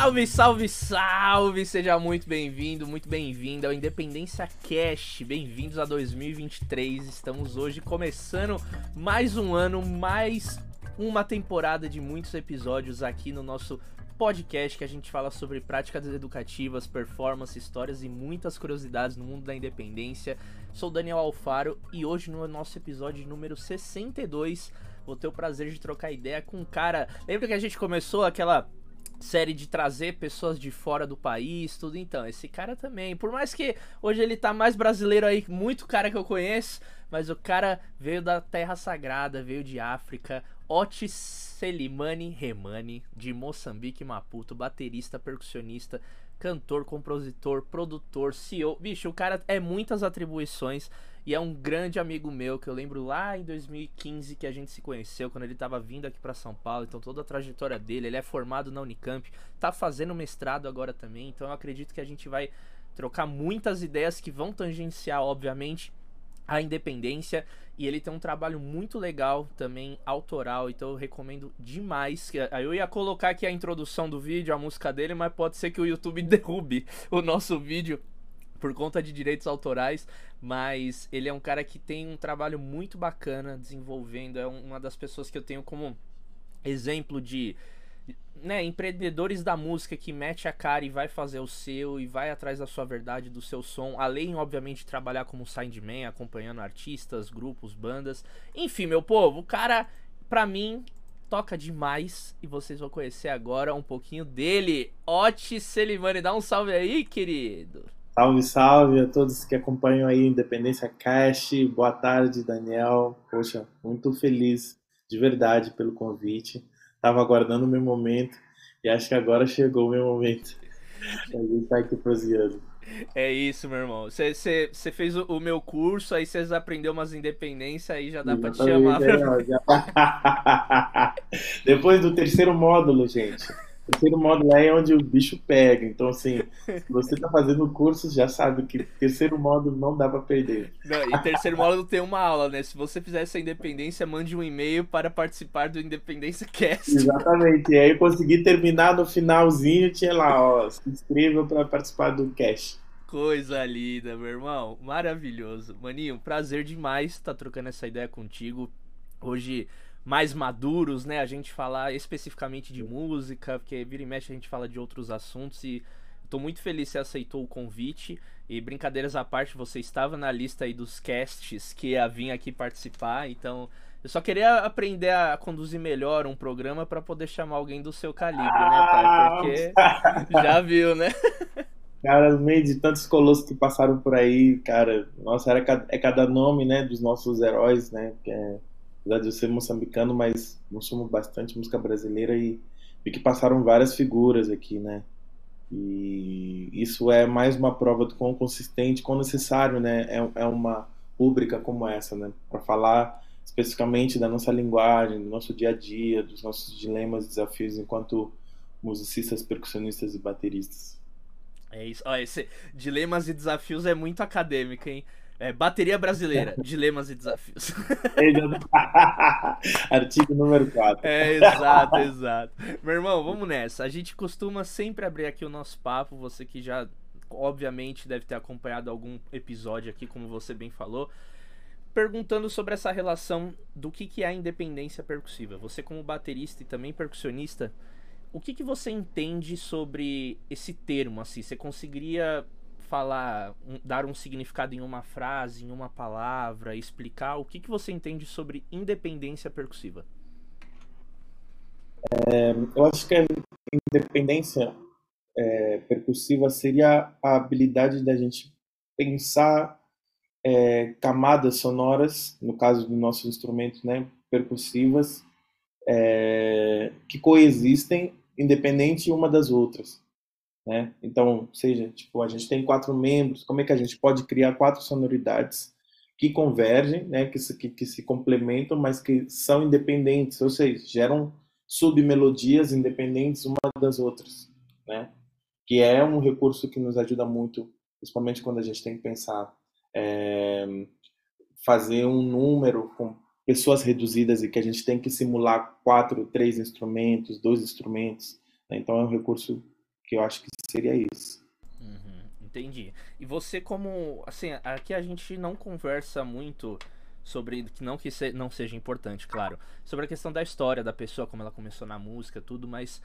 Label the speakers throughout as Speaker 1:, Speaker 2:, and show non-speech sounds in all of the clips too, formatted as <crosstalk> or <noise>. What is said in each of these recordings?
Speaker 1: Salve, salve, salve! Seja muito bem-vindo, muito bem-vinda ao Independência Cash. Bem-vindos a 2023. Estamos hoje começando mais um ano, mais uma temporada de muitos episódios aqui no nosso podcast que a gente fala sobre práticas educativas, performance, histórias e muitas curiosidades no mundo da independência. Sou Daniel Alfaro e hoje no nosso episódio número 62 vou ter o prazer de trocar ideia com um cara. Lembra que a gente começou aquela série de trazer pessoas de fora do país, tudo então. Esse cara também, por mais que hoje ele tá mais brasileiro aí, muito cara que eu conheço, mas o cara veio da terra sagrada, veio de África. Otis Selimani Remani, de Moçambique, Maputo, baterista, percussionista, cantor, compositor, produtor, CEO. Bicho, o cara é muitas atribuições e é um grande amigo meu que eu lembro lá em 2015 que a gente se conheceu, quando ele estava vindo aqui para São Paulo. Então, toda a trajetória dele, ele é formado na Unicamp, tá fazendo mestrado agora também. Então, eu acredito que a gente vai trocar muitas ideias que vão tangenciar, obviamente, a independência e ele tem um trabalho muito legal também autoral, então eu recomendo demais. Eu ia colocar aqui a introdução do vídeo, a música dele, mas pode ser que o YouTube <laughs> derrube o nosso vídeo por conta de direitos autorais, mas ele é um cara que tem um trabalho muito bacana desenvolvendo, é uma das pessoas que eu tenho como exemplo de né, empreendedores da música que mete a cara e vai fazer o seu e vai atrás da sua verdade, do seu som, além, obviamente, de trabalhar como sideman, acompanhando artistas, grupos, bandas. Enfim, meu povo, o cara, pra mim, toca demais e vocês vão conhecer agora um pouquinho dele. Otis Selimani, dá um salve aí, querido.
Speaker 2: Salve, salve a todos que acompanham aí Independência Cash. Boa tarde, Daniel. Poxa, muito feliz de verdade pelo convite Tava aguardando o meu momento e acho que agora chegou o meu momento. A gente tá aqui proseando.
Speaker 1: É isso, meu irmão. Você fez o, o, meu curso, aí você aprendeu umas independências, aí já dá pra te chamar. É. <laughs>
Speaker 2: Depois do terceiro módulo, gente terceiro módulo é onde o bicho pega. Então, assim, <laughs> se você tá fazendo curso, já sabe que terceiro módulo não dá para perder.
Speaker 1: Não, e terceiro módulo tem uma aula, né? Se você fizer essa independência, mande um e-mail para participar do Independência Cast.
Speaker 2: Exatamente. E aí eu consegui terminar no finalzinho, tinha lá, ó, se inscreva para participar do cast.
Speaker 1: Coisa linda, meu irmão. Maravilhoso. Maninho, prazer demais estar tá trocando essa ideia contigo. Hoje mais maduros, né? A gente falar especificamente de música, porque vira e mexe a gente fala de outros assuntos e tô muito feliz que você aceitou o convite. E brincadeiras à parte, você estava na lista aí dos casts que ia vir aqui participar, então eu só queria aprender a conduzir melhor um programa para poder chamar alguém do seu calibre, né, pai? Ah, porque já viu, né? <laughs>
Speaker 2: Cara, no meio de tantos colossos que passaram por aí, cara, nossa, era, é cada nome, né, dos nossos heróis, né, é apesar de eu ser moçambicano, mas consumo bastante música brasileira e vi que passaram várias figuras aqui, né? E isso é mais uma prova do quão consistente, quão necessário, né? É, é uma pública como essa, né? Para falar especificamente da nossa linguagem, do nosso dia a dia, dos nossos dilemas desafios enquanto musicistas, percussionistas e bateristas.
Speaker 1: É isso. Ó, esse dilemas e desafios é muito acadêmico, hein? É, bateria brasileira, <laughs> dilemas e desafios. <laughs>
Speaker 2: Artigo número 4.
Speaker 1: É, exato, exato. Meu irmão, vamos nessa. A gente costuma sempre abrir aqui o nosso papo. Você que já, obviamente, deve ter acompanhado algum episódio aqui, como você bem falou. Perguntando sobre essa relação do que, que é a independência percussiva. Você, como baterista e também percussionista, o que, que você entende sobre esse termo? Assim, você conseguiria falar, um, dar um significado em uma frase, em uma palavra, explicar o que, que você entende sobre independência percussiva?
Speaker 2: É, eu acho que a independência é, percussiva seria a habilidade da gente pensar é, camadas sonoras, no caso dos nossos instrumentos né, percussivas, é, que coexistem independente uma das outras. Né? Então, seja, tipo, a gente tem quatro membros, como é que a gente pode criar quatro sonoridades que convergem, né, que, se, que, que se complementam, mas que são independentes, ou seja, geram submelodias independentes uma das outras, né? Que é um recurso que nos ajuda muito, principalmente quando a gente tem que pensar é, fazer um número com pessoas reduzidas e que a gente tem que simular quatro, três instrumentos, dois instrumentos. Né? Então é um recurso que eu acho que seria isso.
Speaker 1: Uhum, entendi. E você como, assim, aqui a gente não conversa muito sobre que não que se, não seja importante, claro, sobre a questão da história da pessoa, como ela começou na música, tudo, mas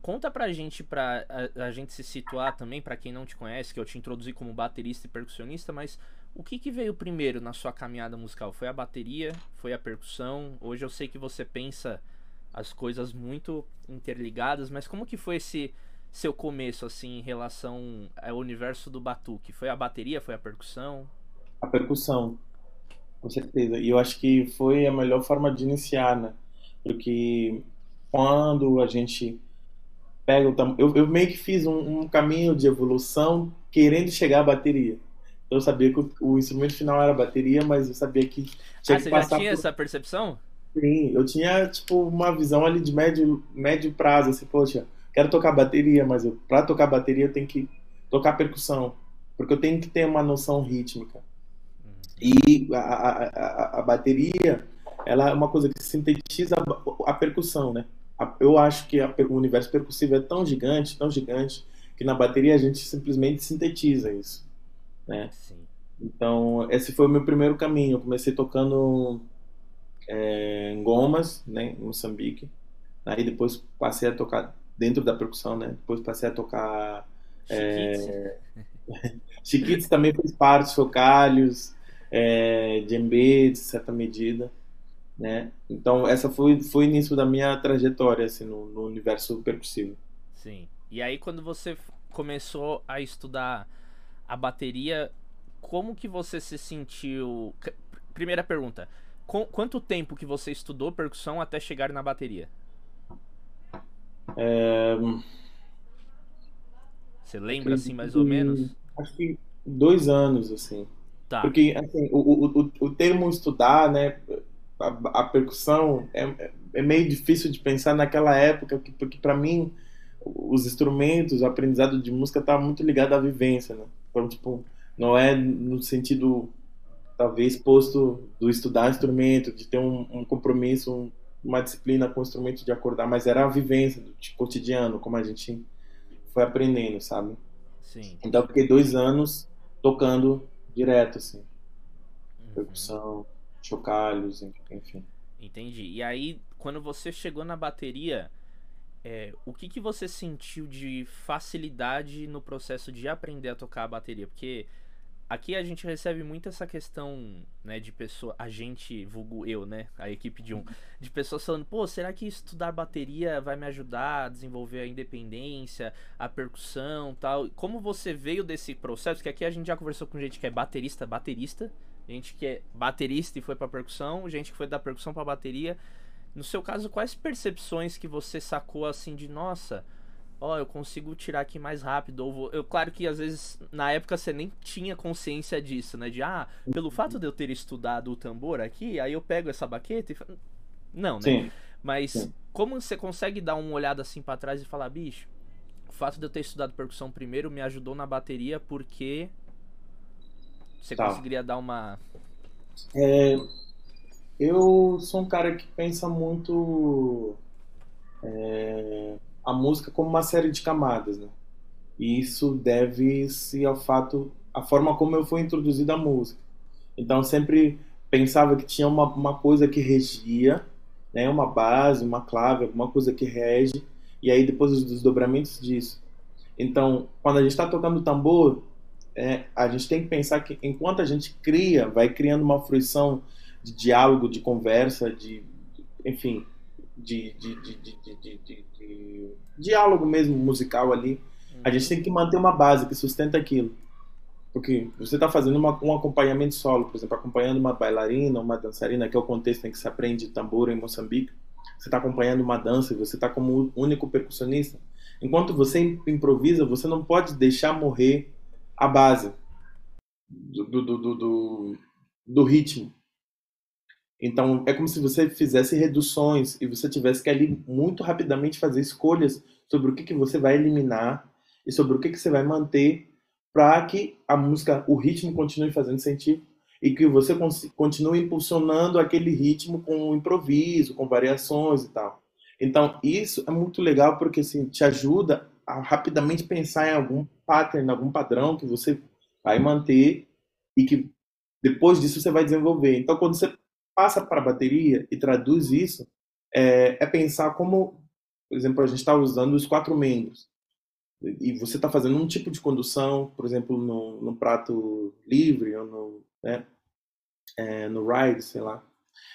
Speaker 1: conta pra gente pra a, a gente se situar também, para quem não te conhece, que eu te introduzi como baterista e percussionista, mas o que, que veio primeiro na sua caminhada musical? Foi a bateria? Foi a percussão? Hoje eu sei que você pensa as coisas muito interligadas, mas como que foi esse seu começo assim em relação ao universo do batuque? Foi a bateria? Foi a percussão?
Speaker 2: A percussão. Com certeza. E eu acho que foi a melhor forma de iniciar, né? Porque quando a gente pega o tam... eu, eu meio que fiz um, um, caminho de evolução querendo chegar à bateria. Eu sabia que o, o, instrumento final era a bateria, mas eu sabia que
Speaker 1: tinha ah, que você passar já tinha por... essa percepção?
Speaker 2: Sim, eu tinha tipo uma visão ali de médio médio prazo, assim, poxa, quero tocar bateria, mas para tocar bateria eu tenho que tocar percussão, porque eu tenho que ter uma noção rítmica. E a, a, a, bateria, ela é uma coisa que sintetiza a, a percussão, né? eu acho que o universo percussivo é tão gigante, tão gigante, que na bateria a gente simplesmente sintetiza isso, né? Sim. Então, esse foi o meu primeiro caminho. Eu comecei tocando é, em gomas, né, em Moçambique. Aí depois passei a tocar dentro da percussão, né? Depois passei a tocar... Chiquites, é... Chiquites <laughs> também fez parte, chocalhos, é, djembe, de certa medida, né? Então, essa foi, foi o início da minha trajetória, assim, no, no universo percussivo.
Speaker 1: Sim. E aí, quando você começou a estudar a bateria, como que você se sentiu... Primeira pergunta, quanto tempo que você estudou percussão até chegar na bateria?
Speaker 2: É...
Speaker 1: Você lembra, assim, mais ou menos?
Speaker 2: Acho que dois anos, assim. Tá. Porque assim, o, o, o termo estudar, né, a, a percussão é, é meio difícil de pensar naquela época, porque para mim os instrumentos, o aprendizado de música está muito ligado à vivência, né? Então, tipo, não é no sentido talvez posto do estudar instrumento, de ter um, um compromisso, um, uma disciplina com o instrumento de acordar, mas era a vivência do tipo, cotidiano, como a gente foi aprendendo, sabe?
Speaker 1: Sim.
Speaker 2: Então, eu fiquei dois anos tocando direto, assim. Uhum. Percussão, chocalhos, enfim.
Speaker 1: Entendi. E aí, quando você chegou na bateria, é, o que, que você sentiu de facilidade no processo de aprender a tocar a bateria? Porque aqui a gente recebe muito essa questão, né, de pessoa, a gente, vulgo eu, né, a equipe de um, <laughs> de pessoas falando, pô, será que estudar bateria vai me ajudar a desenvolver a independência, a percussão, tal? Como você veio desse processo? Que aqui a gente já conversou com gente que é baterista, baterista, gente que é baterista e foi para percussão, gente que foi da percussão para bateria. No seu caso, quais percepções que você sacou assim de, nossa, ó, oh, eu consigo tirar aqui mais rápido. Ou vou... eu, claro que às vezes na época você nem tinha consciência disso, né? De ah, pelo fato de eu ter estudado o tambor aqui, aí eu pego essa baqueta e. Não, né? Sim. Mas Sim. como você consegue dar uma olhada assim para trás e falar, bicho, o fato de eu ter estudado percussão primeiro me ajudou na bateria porque. Você tá. conseguiria dar uma.
Speaker 2: É, eu sou um cara que pensa muito. É, a música como uma série de camadas, né? E isso deve-se ao fato, a forma como eu fui introduzido à música. Então sempre pensava que tinha uma, uma coisa que regia, né? Uma base, uma clave, alguma coisa que rege, e aí depois os desdobramentos disso. Então, quando a gente está tocando tambor, é, a gente tem que pensar que enquanto a gente cria, vai criando uma fruição de diálogo, de conversa, de, enfim, de, de, de, diálogo mesmo musical ali, a gente tem que manter uma base que sustenta aquilo. Porque você está fazendo uma, um acompanhamento solo, por exemplo, acompanhando uma bailarina, uma dançarina, que é o contexto em que se aprende tambor em Moçambique. Você está acompanhando uma dança e você está como único percussionista. Enquanto você improvisa, você não pode deixar morrer a base do, do, do, do ritmo. Então, é como se você fizesse reduções e você tivesse que ali muito rapidamente fazer escolhas sobre o que, que você vai eliminar e sobre o que, que você vai manter para que a música, o ritmo continue fazendo sentido e que você continue impulsionando aquele ritmo com improviso, com variações e tal. Então, isso é muito legal porque assim, te ajuda a rapidamente pensar em algum pattern, algum padrão que você vai manter e que depois disso você vai desenvolver. Então, quando você passa para a bateria e traduz isso, é, é pensar como, por exemplo, a gente está usando os quatro membros e você está fazendo um tipo de condução, por exemplo, no, no prato livre ou no, né, é, no ride, sei lá.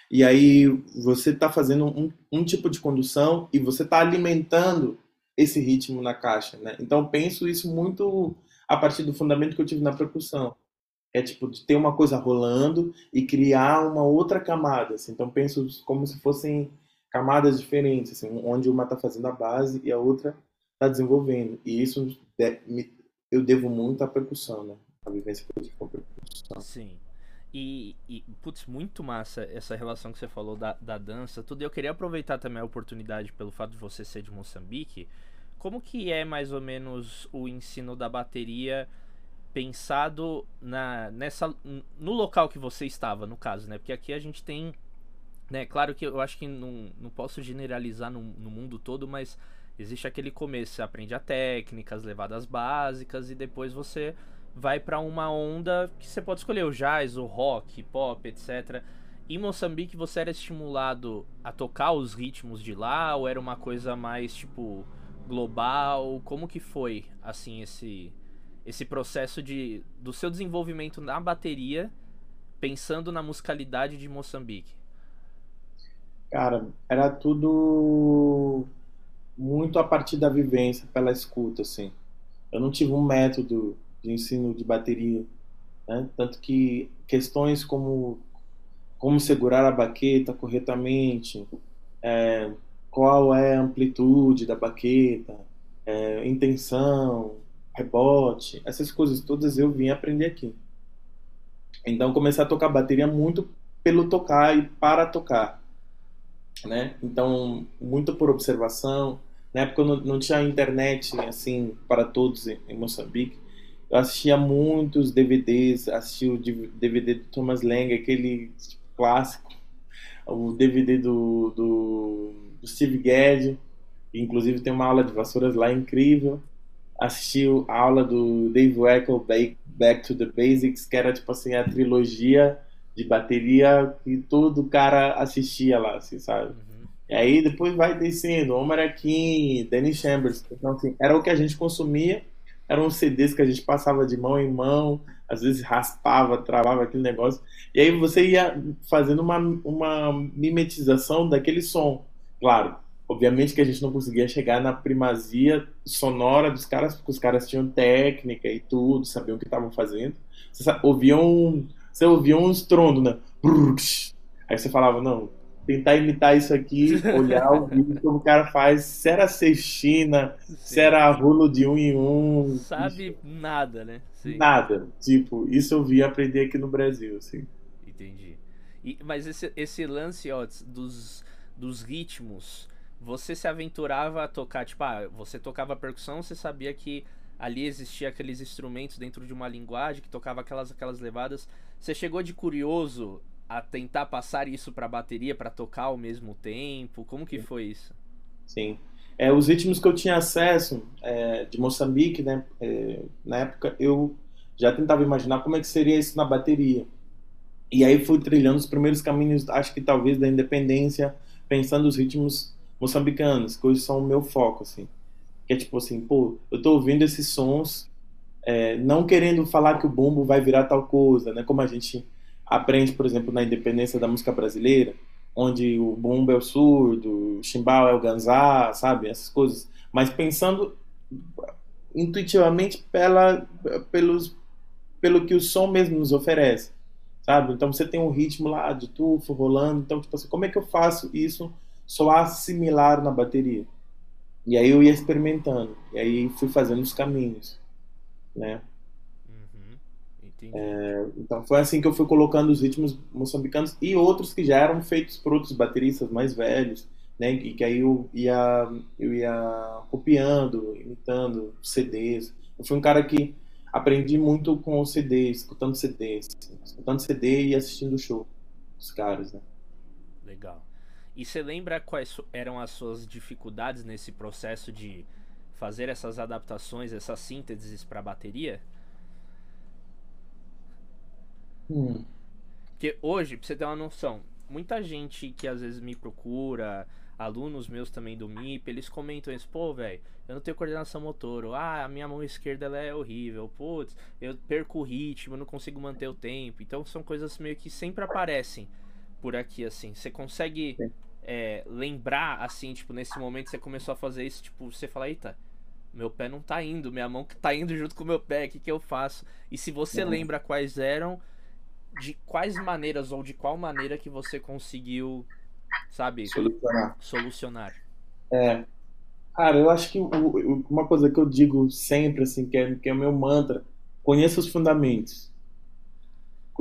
Speaker 2: E aí você está fazendo um, um, tipo de condução e você está alimentando esse ritmo na caixa, né? Então penso isso muito a partir do fundamento que eu tive na percussão. É tipo de ter uma coisa rolando e criar uma outra camada. Assim. Então penso como se fossem camadas diferentes, assim, onde uma está fazendo a base e a outra está desenvolvendo. E isso eu devo muito à percussão, né? A vivência que com a percussão.
Speaker 1: Sim. E, e, putz, muito massa essa relação que você falou da, da dança, tudo. Eu queria aproveitar também a oportunidade pelo fato de você ser de Moçambique. Como que é mais ou menos o ensino da bateria pensado na nessa no local que você estava, no caso, né? Porque aqui a gente tem, né? Claro que eu acho que não, não posso generalizar no, no mundo todo, mas existe aquele começo, você aprende a técnica, as levadas básicas e depois você vai para uma onda que você pode escolher o jazz, o rock, pop, etc. Em Moçambique você era estimulado a tocar os ritmos de lá ou era uma coisa mais tipo global? Como que foi assim esse esse processo de do seu desenvolvimento na bateria pensando na musicalidade de Moçambique?
Speaker 2: Cara, era tudo muito a partir da vivência, pela escuta, assim. Eu não tive um método de ensino de bateria. Né? Tanto que questões como como segurar a baqueta corretamente, é, qual é a amplitude da baqueta, é, intenção, rebote, essas coisas todas eu vim aprender aqui. Então comecei a tocar bateria muito pelo tocar e para tocar, né? Então muito por observação. Na época não, não tinha internet assim para todos em Moçambique. Eu assistia muitos DVDs, assisti o DVD do Thomas Lang, aquele clássico, o DVD do, do, do Steve Gadd, inclusive tem uma aula de vassouras lá incrível. Assisti a aula do Dave Weckl, Back to the Basics, que era tipo assim a trilogia de bateria que todo cara assistia lá, assim, sabe? Uhum. E aí depois vai descendo, Omar Akin, Danny Chambers, então assim, era o que a gente consumia eram CDs que a gente passava de mão em mão, às vezes raspava, travava aquele negócio. E aí você ia fazendo uma, uma mimetização daquele som. Claro, obviamente que a gente não conseguia chegar na primazia sonora dos caras, porque os caras tinham técnica e tudo, sabiam o que estavam fazendo. Você ouvia um, você ouvia um estrondo, né? Aí você falava, não, tentar imitar isso aqui, <laughs> olhar o vídeo como o cara faz, se era sextina, Sim. se era rolo de um em um.
Speaker 1: Sabe nada, né?
Speaker 2: Sim. Nada. Tipo, isso eu vi aprender aqui no Brasil, assim.
Speaker 1: Entendi. E, mas esse, esse lance, ó, dos, dos ritmos, você se aventurava a tocar, tipo, ah, você tocava percussão, você sabia que ali existia aqueles instrumentos dentro de uma linguagem que tocava aquelas aquelas levadas. Você chegou de curioso a tentar passar isso para a bateria para tocar ao mesmo tempo? Como que foi isso?
Speaker 2: Sim. É, os ritmos que eu tinha acesso é, de Moçambique, né, é, na época, eu já tentava imaginar como é que seria isso na bateria. E aí fui trilhando os primeiros caminhos, acho que talvez da independência, pensando os ritmos moçambicanos, que hoje são o meu foco, assim. Que é tipo assim, pô, eu tô ouvindo esses sons, é, não querendo falar que o bumbo vai virar tal coisa, né, como a gente aprende, por exemplo, na independência da música brasileira, onde o bumbo é o surdo, o chimbal é o ganzá, sabe? Essas coisas. Mas pensando intuitivamente pela, pelos, pelo que o som mesmo nos oferece, sabe? Então você tem um ritmo lá de tufo rolando, então tipo assim, como é que eu faço isso soar similar na bateria? E aí eu ia experimentando, e aí fui fazendo os caminhos, né? É, então foi assim que eu fui colocando os ritmos moçambicanos e outros que já eram feitos por outros bateristas mais velhos, né? E que aí eu ia, eu ia copiando, imitando CDs. Eu fui um cara que aprendi muito com o CD, escutando CDs, escutando CD e assistindo o show dos caras, né?
Speaker 1: Legal. E você lembra quais eram as suas dificuldades nesse processo de fazer essas adaptações, essas sínteses para bateria?
Speaker 2: Hum.
Speaker 1: Porque hoje, pra você ter uma noção, muita gente que às vezes me procura, alunos meus também do MIP, eles comentam isso, pô, velho, eu não tenho coordenação motor, ou, ah, a minha mão esquerda ela é horrível, putz, eu perco o ritmo, eu não consigo manter o tempo. Então são coisas meio que sempre aparecem por aqui, assim. Você consegue é, lembrar, assim, tipo, nesse momento que você começou a fazer isso, tipo, você fala, eita, meu pé não tá indo, minha mão que tá indo junto com o meu pé, o que, que eu faço? E se você lembra quais eram, de quais maneiras ou de qual maneira que você conseguiu, sabe,
Speaker 2: Solucionar.
Speaker 1: solucionar.
Speaker 2: É. Cara, eu acho que o- o- uma coisa que eu digo sempre, assim, que é, que é o meu mantra, conheça os fundamentos.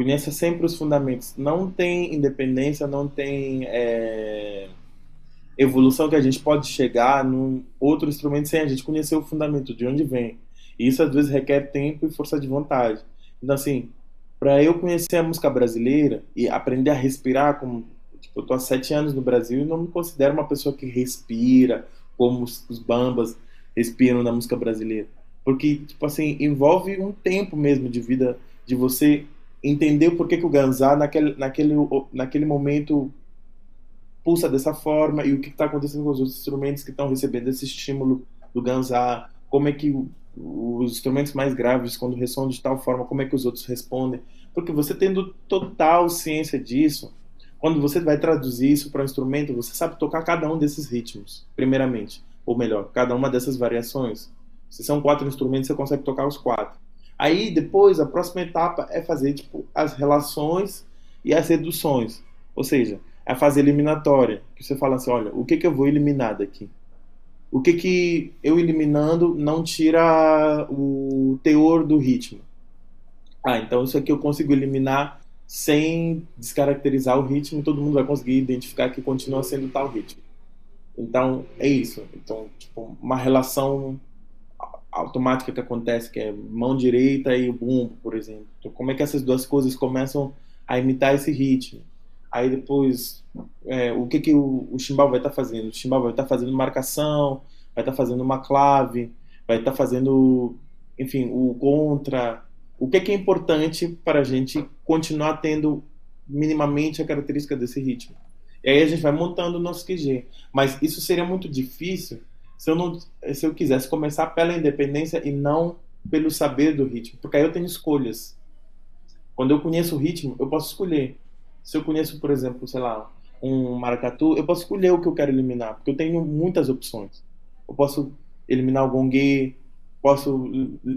Speaker 2: Conheça sempre os fundamentos. Não tem independência, não tem é, evolução que a gente pode chegar num outro instrumento sem a gente conhecer o fundamento, de onde vem. E isso às vezes requer tempo e força de vontade. Então, assim, para eu conhecer a música brasileira e aprender a respirar, como tipo, eu tô há sete anos no Brasil e não me considero uma pessoa que respira como os, os bambas respiram na música brasileira. Porque, tipo assim, envolve um tempo mesmo de vida, de você entender o porquê que o Ganzá, naquele, naquele, naquele momento, pulsa dessa forma e o que está acontecendo com os outros instrumentos que estão recebendo esse estímulo do Ganzá, como é que os instrumentos mais graves, quando ressonam de tal forma, como é que os outros respondem. Porque você tendo total ciência disso, quando você vai traduzir isso para um instrumento, você sabe tocar cada um desses ritmos, primeiramente. Ou melhor, cada uma dessas variações. Se são quatro instrumentos, você consegue tocar os quatro. Aí, depois, a próxima etapa é fazer tipo, as relações e as reduções. Ou seja, a fase eliminatória. Que você fala assim, olha, o que, que eu vou eliminar daqui? O que, que eu eliminando não tira o teor do ritmo? Ah, então isso aqui eu consigo eliminar sem descaracterizar o ritmo, todo mundo vai conseguir identificar que continua sendo tal ritmo. Então, é isso. Então, tipo, uma relação automática que acontece, que é mão direita e o bumbo, por exemplo. Então, como é que essas duas coisas começam a imitar esse ritmo? Aí depois, é, o que, que o, o chimbal vai estar tá fazendo? O chimbal vai estar tá fazendo marcação, vai estar tá fazendo uma clave, vai estar fazendo, enfim, o contra. O que, que é importante para a gente continuar tendo minimamente a característica desse ritmo? E aí a gente vai montando o nosso QG. Mas isso seria muito difícil se eu, não, se eu quisesse começar pela independência e não pelo saber do ritmo. Porque aí eu tenho escolhas. Quando eu conheço o ritmo, eu posso escolher. Se eu conheço, por exemplo, sei lá, um maracatu, eu posso escolher o que eu quero eliminar, porque eu tenho muitas opções. Eu posso eliminar o gongue, posso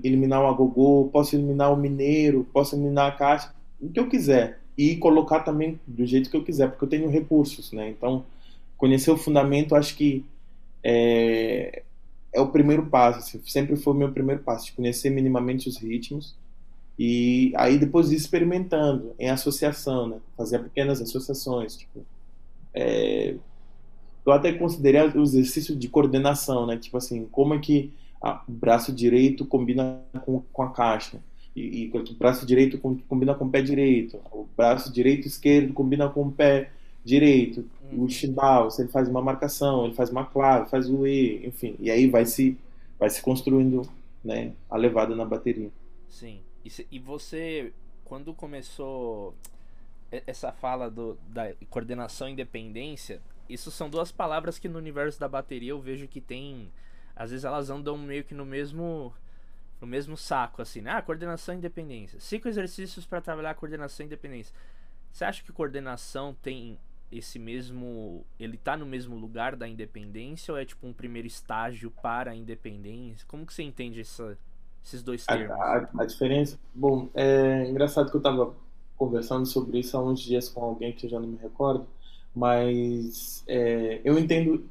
Speaker 2: eliminar o agogô, posso eliminar o mineiro, posso eliminar a caixa, o que eu quiser. E colocar também do jeito que eu quiser, porque eu tenho recursos, né? Então, conhecer o fundamento, acho que é, é o primeiro passo, assim, sempre foi o meu primeiro passo, de conhecer minimamente os ritmos e aí depois ir experimentando em associação, né? Fazer pequenas associações, tipo, é, eu até considerei o exercício de coordenação, né? Tipo assim, como é que o braço direito combina com, com a caixa e, e, o braço direito com, combina com o pé direito, o braço direito e esquerdo combina com o pé direito, o chimbal, se ele faz uma marcação, ele faz uma clave, faz o E, enfim, e aí vai se vai se construindo, né, a levada na bateria.
Speaker 1: Sim. E, se, e você quando começou essa fala do, da coordenação e independência, isso são duas palavras que no universo da bateria eu vejo que tem. Às vezes elas andam meio que no mesmo. No mesmo saco, assim, né? Ah, coordenação e independência. Cinco exercícios para trabalhar coordenação e independência. Você acha que coordenação tem esse mesmo. Ele tá no mesmo lugar da independência ou é tipo um primeiro estágio para a independência? Como que você entende essa, esses dois termos?
Speaker 2: A, a, a diferença. Bom, é engraçado que eu tava conversando sobre isso há uns dias com alguém que eu já não me recordo, mas é, eu entendo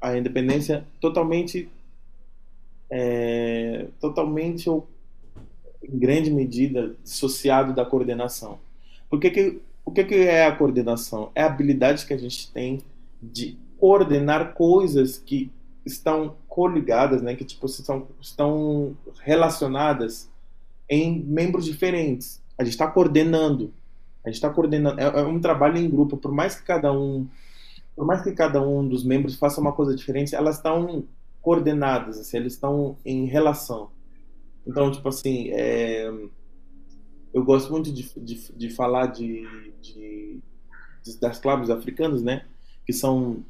Speaker 2: a independência totalmente, é, totalmente ou em grande medida dissociado da coordenação. Por que que, o que, é a coordenação? É a habilidade que a gente tem de coordenar coisas que estão coligadas, né, que tipo estão, estão relacionadas em membros diferentes. A gente está coordenando. A gente está coordenando. É, é, um trabalho em grupo. Por mais que cada um, por mais que cada um dos membros faça uma coisa diferente, elas estão coordenadas, assim, eles estão em relação. Então, tipo assim, é, eu gosto muito de, de, de falar de, de, das claves africanas, né? Que são,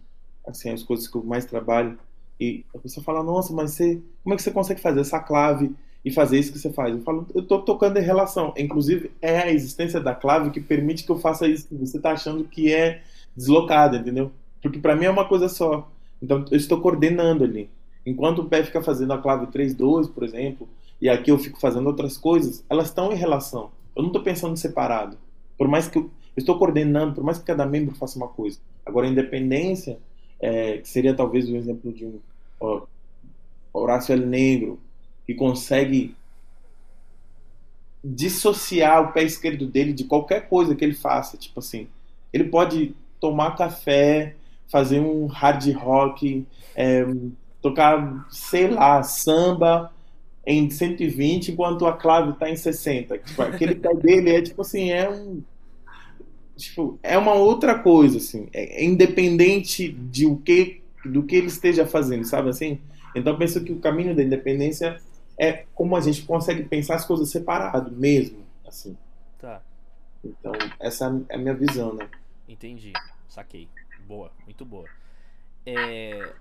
Speaker 2: assim, as coisas que eu mais trabalho. E a pessoa fala, nossa, mas você, como é que você consegue fazer essa clave e fazer isso que você faz? Eu falo, eu tô tocando em relação. Inclusive, é a existência da clave que permite que eu faça isso que você tá achando que é deslocado, entendeu? Porque para mim é uma coisa só. Então, eu estou coordenando ali. Enquanto o pé fica fazendo a clave 3-2, por exemplo, e aqui eu fico fazendo outras coisas, elas estão em relação. Eu não estou pensando separado. Por mais que eu, estou coordenando, por mais que cada membro faça uma coisa. Agora, a independência, é, que seria talvez o um exemplo de um ó, Horácio L. Negro, que consegue dissociar o pé esquerdo dele de qualquer coisa que ele faça. Tipo assim, ele pode tomar café, fazer um hard rock, é, tocar, sei lá, samba em 120 enquanto a clave está em 60. Tipo, aquele pé dele é tipo assim, é um tipo, é uma outra coisa assim, é, é independente de o que do que ele esteja fazendo, sabe assim? Então penso que o caminho da independência é como a gente consegue pensar as coisas separado mesmo, assim.
Speaker 1: Tá.
Speaker 2: Então, essa é a minha visão, né?
Speaker 1: Entendi. Saquei. Boa, muito boa. É,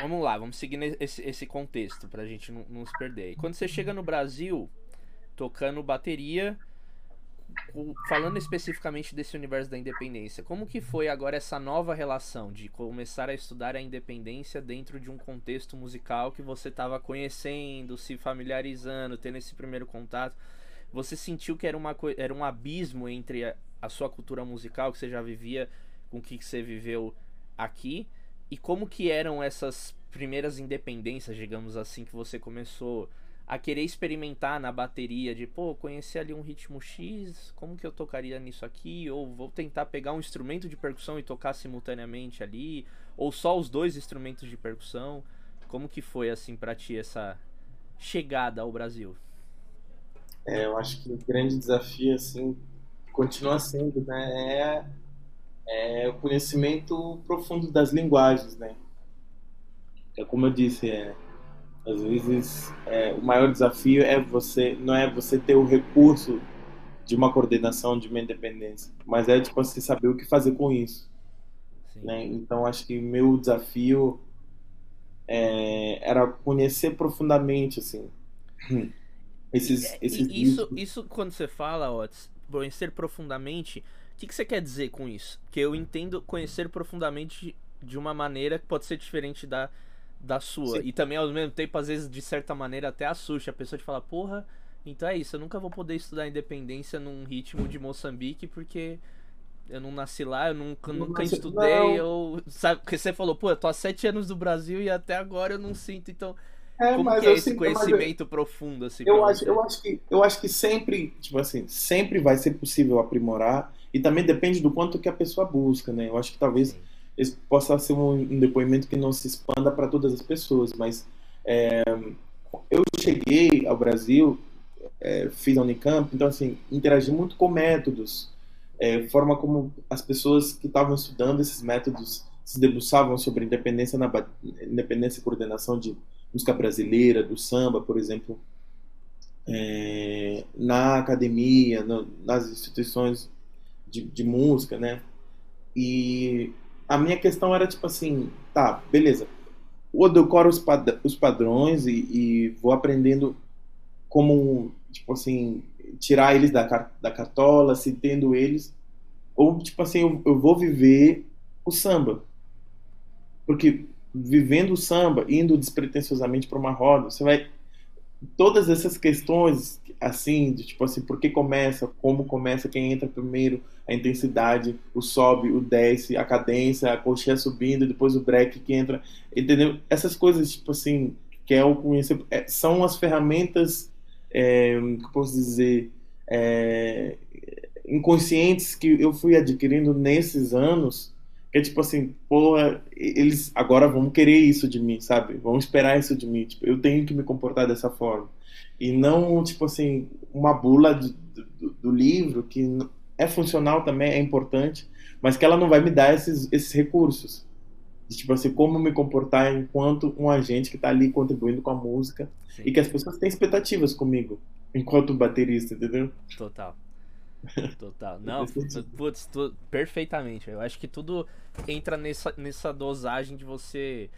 Speaker 1: vamos lá, vamos seguir esse, esse contexto pra gente não, não se perder. Quando você chega no Brasil, tocando bateria, falando especificamente desse universo da independência, como que foi agora essa nova relação de começar a estudar a independência dentro de um contexto musical que você estava conhecendo, se familiarizando, tendo esse primeiro contato? Você sentiu que era, uma, era um abismo entre a, a sua cultura musical que você já vivia com o que você viveu aqui e como que eram essas primeiras independências, digamos assim, que você começou a querer experimentar na bateria de, pô, conhecer ali um ritmo X, como que eu tocaria nisso aqui? Ou vou tentar pegar um instrumento de percussão e tocar simultaneamente ali, ou só os dois instrumentos de percussão. Como que foi assim para ti essa chegada ao Brasil?
Speaker 2: É, eu acho que o grande desafio assim continua sendo, né, é é o conhecimento profundo das linguagens, né? É como eu disse, é, às vezes é, o maior desafio é você, não é você ter o recurso de uma coordenação, de uma independência, mas é tipo você saber o que fazer com isso. Né? Então acho que meu desafio é, era conhecer profundamente assim esses,
Speaker 1: é,
Speaker 2: esses
Speaker 1: isso, isso quando você fala, Otis, conhecer profundamente o que, que você quer dizer com isso? Que eu entendo conhecer profundamente de uma maneira que pode ser diferente da, da sua. Sim. E também, ao mesmo tempo, às vezes, de certa maneira, até assusta a pessoa de falar, porra, então é isso, eu nunca vou poder estudar independência num ritmo de Moçambique porque eu não nasci lá, eu nunca, nunca nasci, estudei, não. eu. Sabe, porque você falou, pô, eu tô há sete anos do Brasil e até agora eu não sinto, então. É, Como que é esse conhecimento eu, profundo assim?
Speaker 2: Eu acho, eu acho que eu acho que sempre, tipo assim, sempre vai ser possível aprimorar e também depende do quanto que a pessoa busca, né? Eu acho que talvez esse possa ser um, um depoimento que não se expanda para todas as pessoas, mas é, eu cheguei ao Brasil, é, fiz a Unicamp, então assim interagi muito com métodos, é, forma como as pessoas que estavam estudando esses métodos se debruçavam sobre independência na independência e coordenação de música brasileira, do samba, por exemplo, é, na academia, no, nas instituições de, de música, né? E a minha questão era tipo assim, tá, beleza. Eu decoro os, pad os padrões e, e, vou aprendendo como, tipo assim, tirar eles da, da cartola, se tendo eles. Ou, tipo assim, eu, eu vou viver o samba. Porque vivendo o samba, indo despretensiosamente para uma roda, você vai todas essas questões assim, de tipo assim, por que começa, como começa, quem entra primeiro, a intensidade, o sobe, o desce, a cadência, a colcheia subindo, depois o break que entra, entendeu? Essas coisas, tipo assim, que é o conhecer, é, são as ferramentas, é, que posso dizer, é, inconscientes que eu fui adquirindo nesses anos, que é tipo assim, pô, eles agora vão querer isso de mim, sabe? Vão esperar isso de mim, tipo, eu tenho que me comportar dessa forma. E não, tipo assim, uma bula do, do, do livro que é funcional também, é importante, mas que ela não vai me dar esses, esses recursos. de tipo assim, como me comportar enquanto um agente que está ali contribuindo com a música Sim. e que as pessoas têm expectativas comigo enquanto baterista, entendeu?
Speaker 1: Total. Total. <laughs> Não, putz, tu, perfeitamente. Eu acho que tudo entra nessa, nessa dosagem de você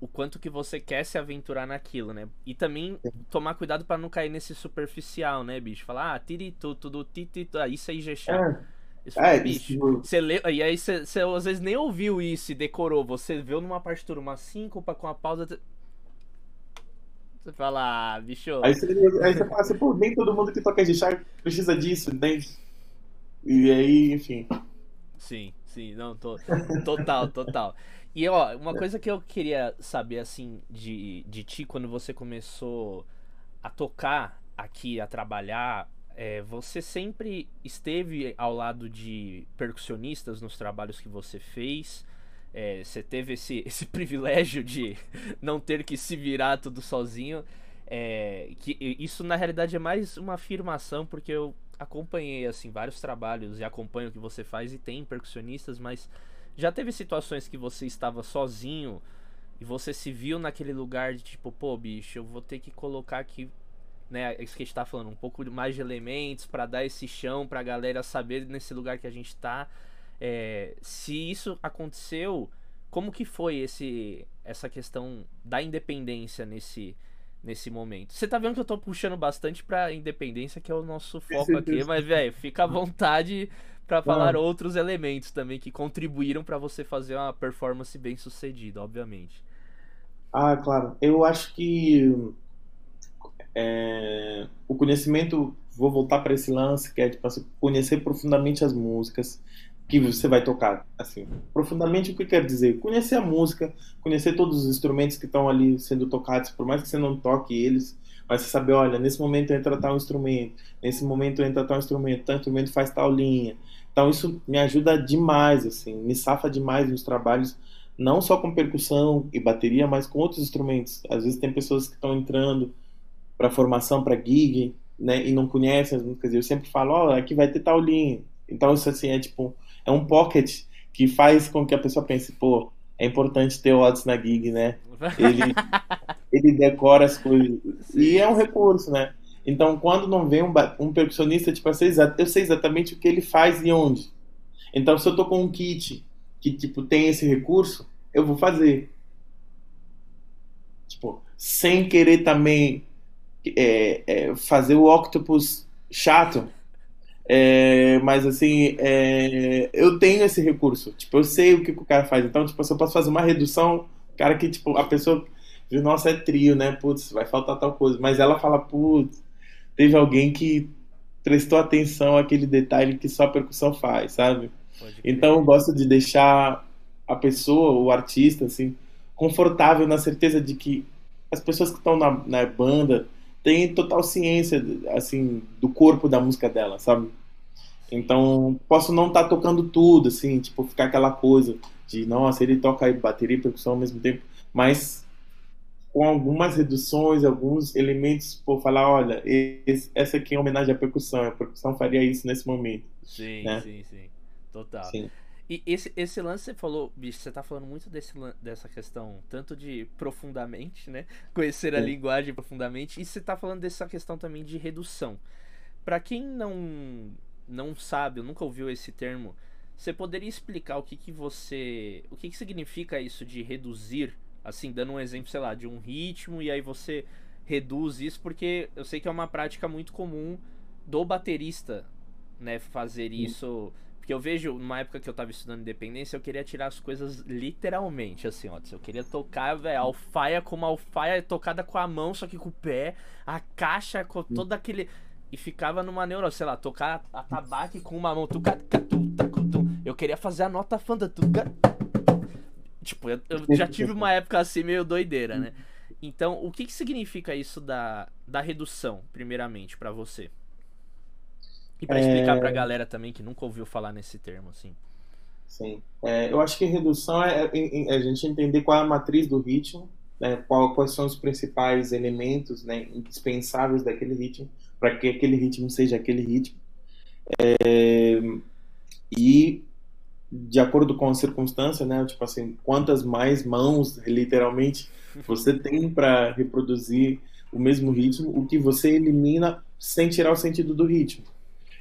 Speaker 1: o quanto que você quer se aventurar naquilo, né? E também tomar cuidado para não cair nesse superficial, né, bicho? Falar, ah, tiri tudo, titi, ah, isso aí é. É. Isso, é, bicho, você lê, e aí você, você, às vezes nem ouviu isso e decorou. Você viu numa partitura uma síncopa com a pausa. Você fala, ah, bicho.
Speaker 2: Aí você, aí você fala assim, pô, nem todo mundo que toca chá precisa disso, né? E aí, enfim.
Speaker 1: Sim, sim, não, tô, total, total. E ó, uma coisa que eu queria saber assim de, de ti quando você começou a tocar aqui, a trabalhar, é, você sempre esteve ao lado de percussionistas nos trabalhos que você fez. É, você teve esse, <laughs> esse privilégio de não ter que se virar tudo sozinho. É, que isso na realidade é mais uma afirmação porque eu acompanhei assim vários trabalhos e acompanho o que você faz e tem percussionistas, mas já teve situações que você estava sozinho e você se viu naquele lugar de tipo, pô, bicho, eu vou ter que colocar aqui, né, isso que a gente tá falando, um pouco mais de elementos para dar esse chão pra galera saber nesse lugar que a gente tá. É, se isso aconteceu, como que foi esse essa questão da independência nesse nesse momento. Você tá vendo que eu tô puxando bastante pra independência, que é o nosso foco aqui, mas, velho, fica à vontade para falar outros elementos também que contribuíram para você fazer uma performance bem sucedida, obviamente.
Speaker 2: Ah, claro. Eu acho que é, o conhecimento, vou voltar para esse lance, que é tipo, assim, conhecer profundamente as músicas, que você vai tocar. Assim, profundamente o que quer dizer? Conhecer a música, conhecer todos os instrumentos que estão ali sendo tocados, por mais que você não toque eles, mas você saber, olha, nesse momento entra tal instrumento, nesse momento entra tal instrumento, tal instrumento faz tal linha. Então isso me ajuda demais, assim, me safa demais nos trabalhos, não só com percussão e bateria, mas com outros instrumentos. Às vezes tem pessoas que estão entrando para formação, para gig, né, e não conhecem as músicas. Eu sempre falo, ó, oh, aqui vai ter tal linha. Então isso assim é tipo é um pocket que faz com que a pessoa pense, pô, é importante ter o Odds na gig, né? <laughs> Ele, ele decora as coisas. E é um recurso, né? Então, quando não vem um, um percussionista, tipo, eu sei, eu sei exatamente o que ele faz e onde. Então, se eu tô com um kit que, tipo, tem esse recurso, eu vou fazer. Tipo, sem querer também é, é, fazer o octopus chato, é, mas assim, é, eu tenho esse recurso. Tipo, eu sei o que, que o cara faz. Então, tipo, se eu posso fazer uma redução, cara que, tipo, a pessoa viu, nossa, é trio, né? Putz, vai faltar tal coisa. Mas ela fala, putz, teve alguém que prestou atenção àquele detalhe que só a percussão faz, sabe? Então eu gosto de deixar a pessoa, o artista, assim, confortável na certeza de que as pessoas que estão na, na banda tem total ciência, assim, do corpo da música dela, sabe? Então, posso não estar tá tocando tudo, assim, tipo, ficar aquela coisa de, nossa, ele toca bateria e percussão ao mesmo tempo, mas com algumas reduções, alguns elementos, por falar, olha, esse, essa aqui é homenagem à percussão, a percussão faria isso nesse momento.
Speaker 1: Sim, né? sim, sim. Total. Sim. E esse, esse lance você falou, bicho, você tá falando muito desse, dessa questão, tanto de profundamente, né? <laughs> Conhecer a linguagem profundamente, e você tá falando dessa questão também de redução. Para quem não não sabe, nunca ouviu esse termo, você poderia explicar o que que você, o que que significa isso de reduzir, assim, dando um exemplo, sei lá, de um ritmo e aí você reduz isso, porque eu sei que é uma prática muito comum do baterista, né, fazer isso porque eu vejo, numa época que eu tava estudando independência, eu queria tirar as coisas literalmente, assim, ó. Eu queria tocar, velho, alfaia como alfaia tocada com a mão, só que com o pé, a caixa com todo aquele. E ficava numa neurose, sei lá, tocar a tabaque com uma mão. Eu queria fazer a nota fanda. Tipo, eu, eu já tive uma época assim meio doideira, né? Então, o que, que significa isso da, da redução, primeiramente, para você? E para explicar é... para a galera também que nunca ouviu falar nesse termo, assim.
Speaker 2: Sim. É, eu acho que redução é, é, é, a gente entender qual é a matriz do ritmo, né, qual, quais são os principais elementos né, indispensáveis daquele ritmo, para que aquele ritmo seja aquele ritmo. É, e de acordo com a circunstância, né? Tipo assim, quantas mais mãos, literalmente, você tem para reproduzir o mesmo ritmo, o que você elimina sem tirar o sentido do ritmo.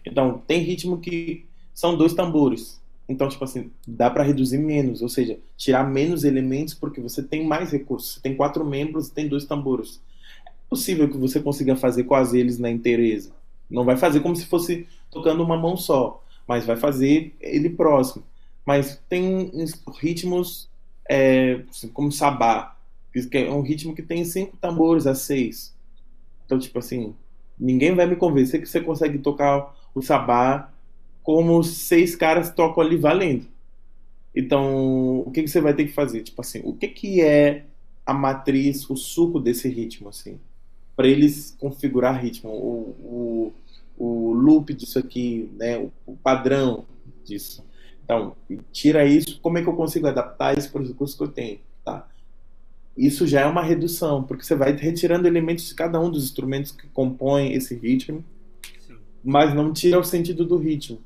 Speaker 2: Então, tem ritmo que são dois tambores. Então, tipo assim, dá para reduzir menos, ou seja, tirar menos elementos porque você tem mais recursos. Você tem quatro membros e tem dois tambores. É possível que você consiga fazer quase eles na inteireza. Não vai fazer como se fosse tocando uma mão só, mas vai fazer ele próximo. Mas tem ritmos é, assim, como sabá, que é um ritmo que tem cinco tambores a seis. Então, tipo assim, ninguém vai me convencer que você consegue tocar o sabá como seis caras tocam ali valendo. Então, o que, que você vai ter que fazer? Tipo assim, o que, que é a matriz, o suco desse ritmo, assim? Para eles configurar ritmo, o, o, o loop disso aqui, né? O, o, padrão disso. Então, tira isso, como é que eu consigo adaptar isso para os recursos que eu tenho, tá? Isso já é uma redução, porque você vai retirando elementos de cada um dos instrumentos que compõem esse ritmo, Sim. mas não tira o sentido do ritmo.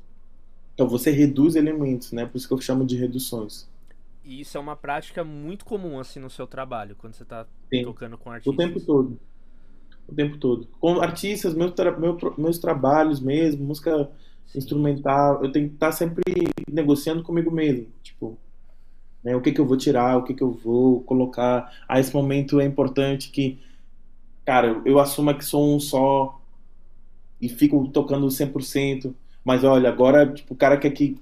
Speaker 2: Então você reduz elementos, né? Por isso que eu chamo de reduções.
Speaker 1: E isso é uma prática muito comum assim no seu trabalho, quando você está tocando com
Speaker 2: artistas. O tempo todo. O tempo todo. Com artistas, meus, tra meu, meus trabalhos mesmo, música Instrumental, eu tenho que estar sempre negociando comigo mesmo. Tipo, né, o que, que eu vou tirar, o que, que eu vou colocar. Ah, esse momento é importante que, cara, eu assuma que sou um só e fico tocando 100%. Mas olha, agora tipo, o cara quer que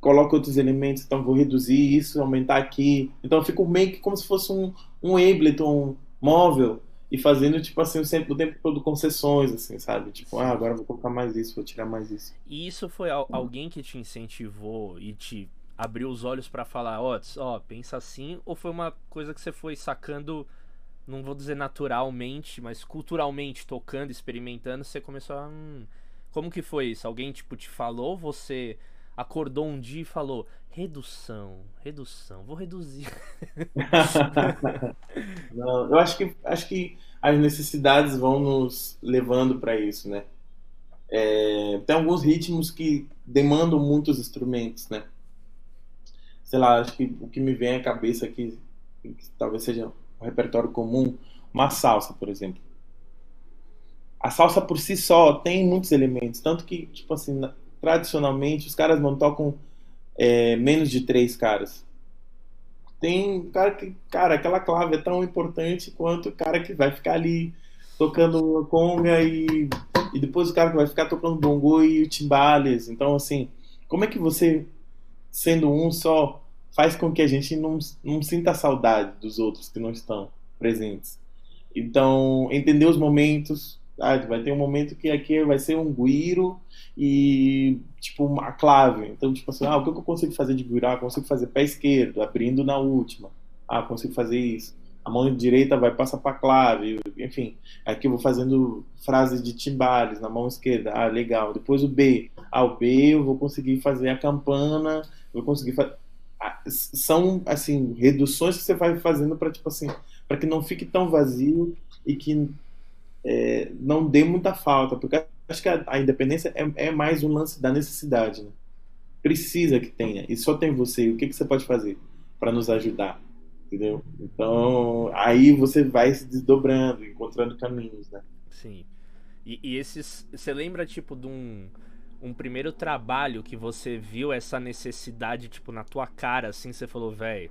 Speaker 2: coloque outros elementos, então vou reduzir isso, aumentar aqui. Então eu fico meio que como se fosse um, um Ableton móvel e fazendo, tipo assim, sempre, o tempo todo concessões, assim, sabe? Tipo, ah, agora vou colocar mais isso, vou tirar mais isso.
Speaker 1: E isso foi alguém que te incentivou e te abriu os olhos para falar, ó, oh, ó, pensa assim, ou foi uma coisa que você foi sacando, não vou dizer naturalmente, mas culturalmente, tocando, experimentando, você começou a. Hum, como que foi isso? Alguém, tipo, te falou? Você acordou um dia e falou: redução, redução, vou reduzir. <laughs>
Speaker 2: Não, eu acho que, acho que as necessidades vão nos levando para isso, né? É, tem alguns ritmos que demandam muitos instrumentos, né? Sei lá, acho que o que me vem à cabeça aqui, que talvez seja um repertório comum, uma salsa, por exemplo a salsa por si só tem muitos elementos, tanto que, tipo assim, tradicionalmente os caras não tocam é, menos de três caras. Tem cara que, cara, aquela clave é tão importante quanto o cara que vai ficar ali tocando conga e, e depois o cara que vai ficar tocando bongo e timbales. Então, assim, como é que você, sendo um só, faz com que a gente não, não sinta saudade dos outros que não estão presentes? Então, entender os momentos, vai ter um momento que aqui vai ser um guiro e tipo uma clave. Então, tipo assim, ah, o que eu consigo fazer de guiro? Ah, consigo fazer pé esquerdo, abrindo na última. Ah, consigo fazer isso. A mão direita vai passar para clave, enfim. Aqui eu vou fazendo frases de timbales na mão esquerda. Ah, legal. Depois o B. Ah, o B eu vou conseguir fazer a campana, vou conseguir fazer são assim reduções que você vai fazendo para tipo assim para que não fique tão vazio e que é, não dê muita falta, porque acho que a, a independência é, é, mais um lance da necessidade. Né? Precisa que tenha, e só tem você. O que, que você pode fazer para nos ajudar? Entendeu? Então, aí você vai se desdobrando, encontrando caminhos, né?
Speaker 1: Sim. E, e esses. Você lembra, tipo, de um, um primeiro trabalho que você viu essa necessidade, tipo, na tua cara, assim, você falou, velho,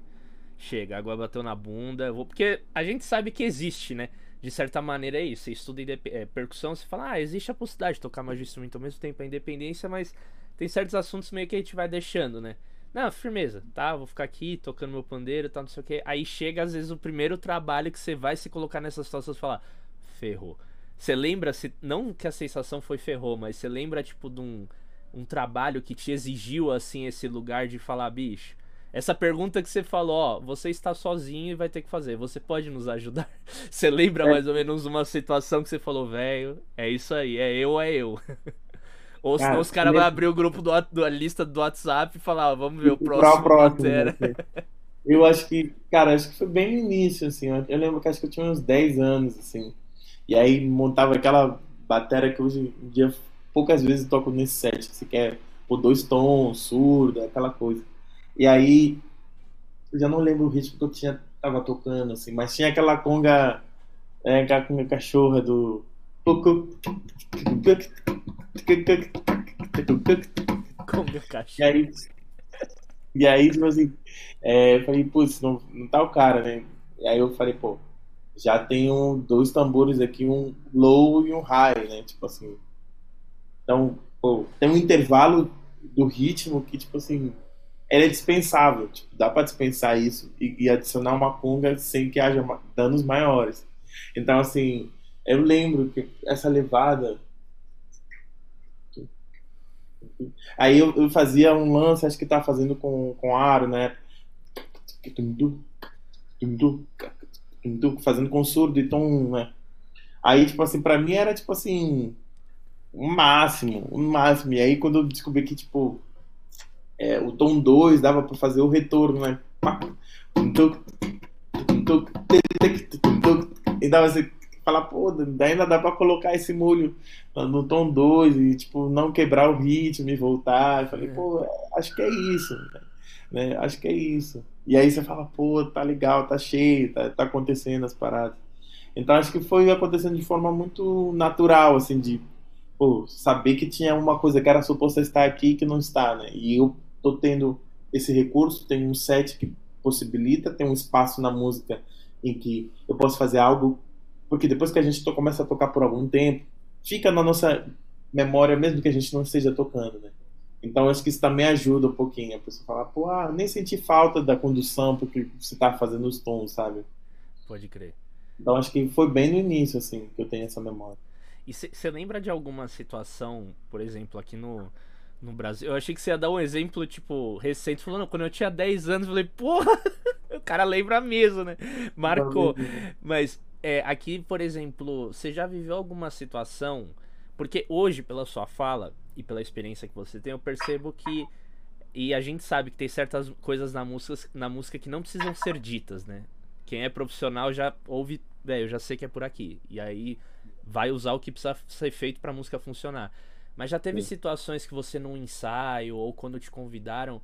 Speaker 1: chega, agora bateu na bunda, vou. Porque a gente sabe que existe, né? De certa maneira é isso. Você estuda é, percussão, você fala, ah, existe a possibilidade de tocar mais de instrumento ao mesmo tempo, a independência, mas tem certos assuntos meio que a gente vai deixando, né? Não, firmeza, tá? Vou ficar aqui tocando meu pandeiro tal, não sei o que. Aí chega, às vezes, o primeiro trabalho que você vai se colocar nessa situação e falar, ferrou. Você lembra, se, não que a sensação foi ferrou, mas você lembra, tipo, de um, um trabalho que te exigiu, assim, esse lugar de falar, bicho, essa pergunta que você falou, ó, você está sozinho e vai ter que fazer. Você pode nos ajudar? <laughs> Você lembra é. mais ou menos uma situação que você falou, velho, é isso aí, é eu ou é eu. <laughs> Ou senão os caras vão abrir o grupo do, do, a lista do WhatsApp e falar, ó, vamos ver o próximo. próximo
Speaker 2: né? eu acho que, cara, acho que foi bem no início, assim. Eu lembro que acho que eu tinha uns 10 anos, assim. E aí montava aquela bateria que hoje em dia poucas vezes toco nesse set, que você quer pôr dois tons, surda, aquela coisa. E aí, eu já não lembro o ritmo que eu tinha, tava tocando, assim, mas tinha aquela conga, é, aquela conga cachorra do.
Speaker 1: Conga cachorra.
Speaker 2: E aí, e aí tipo assim, é, eu falei, putz, não, não tá o cara, né? E aí eu falei, pô, já tenho dois tambores aqui, um low e um high, né? Tipo assim. Então, pô, tem um intervalo do ritmo que, tipo assim, ele é dispensável. Tipo, dá para dispensar isso e, e, adicionar uma conga sem que haja danos maiores. Então, assim, eu lembro que essa levada. Aí eu, eu fazia um lance, acho que tava fazendo com, com aro, né? Fazendo com surdo e tom, né? Aí, tipo assim, pra mim era tipo assim. O máximo, o máximo. E aí quando eu descobri que, tipo, é, o tom 2 dava para fazer o retorno, né? E dava assim, falar, pô, ainda dá para colocar esse molho no tom 2 e, tipo, não quebrar o ritmo e voltar. Eu falei, pô, acho que é isso, né? Acho que é isso. E aí você fala, pô, tá legal, tá cheio, tá, tá acontecendo as paradas. Então acho que foi acontecendo de forma muito natural, assim, de pô, saber que tinha uma coisa que era suposta estar aqui que não está, né? E eu estou tendo esse recurso, tem um set que possibilita, tem um espaço na música em que eu posso fazer algo, porque depois que a gente começa a tocar por algum tempo, fica na nossa memória mesmo que a gente não esteja tocando, né? Então acho que isso também ajuda um pouquinho a pessoa falar, pô, ah, nem senti falta da condução porque você está fazendo os tons, sabe?
Speaker 1: Pode crer.
Speaker 2: Então acho que foi bem no início, assim, que eu tenho essa memória.
Speaker 1: E você lembra de alguma situação, por exemplo, aqui no, no Brasil. Eu achei que você ia dar um exemplo, tipo, recente, falando, quando eu tinha 10 anos, eu falei, porra, <laughs> o cara lembra mesmo, né? Marcou. Mas é, aqui, por exemplo, você já viveu alguma situação? Porque hoje, pela sua fala e pela experiência que você tem, eu percebo que. E a gente sabe que tem certas coisas na música, na música que não precisam ser ditas, né? Quem é profissional já ouve, velho, eu já sei que é por aqui. E aí vai usar o que precisa ser feito pra música funcionar. Mas já teve Sim. situações que você num ensaio ou quando te convidaram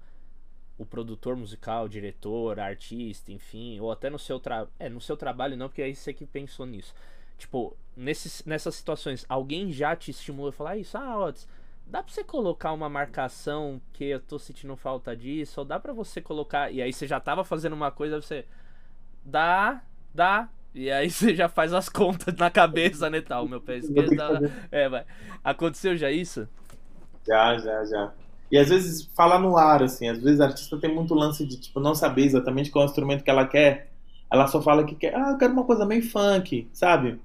Speaker 1: o produtor musical, o diretor, artista, enfim, ou até no seu trabalho, é, no seu trabalho não, porque aí você que pensou nisso. Tipo, nesses, nessas situações, alguém já te estimulou a falar isso? Ah, Otis, dá pra você colocar uma marcação que eu tô sentindo falta disso, ou dá pra você colocar, e aí você já tava fazendo uma coisa, você dá, dá, e aí você já faz as contas na cabeça, né, tal, meu pé esquerdo. Tá... É, vai. Aconteceu já isso?
Speaker 2: Já, já, já. E às vezes fala no ar, assim, às vezes a artista tem muito lance de, tipo, não saber exatamente qual é o instrumento que ela quer. Ela só fala que quer, ah, eu quero uma coisa meio funk, sabe?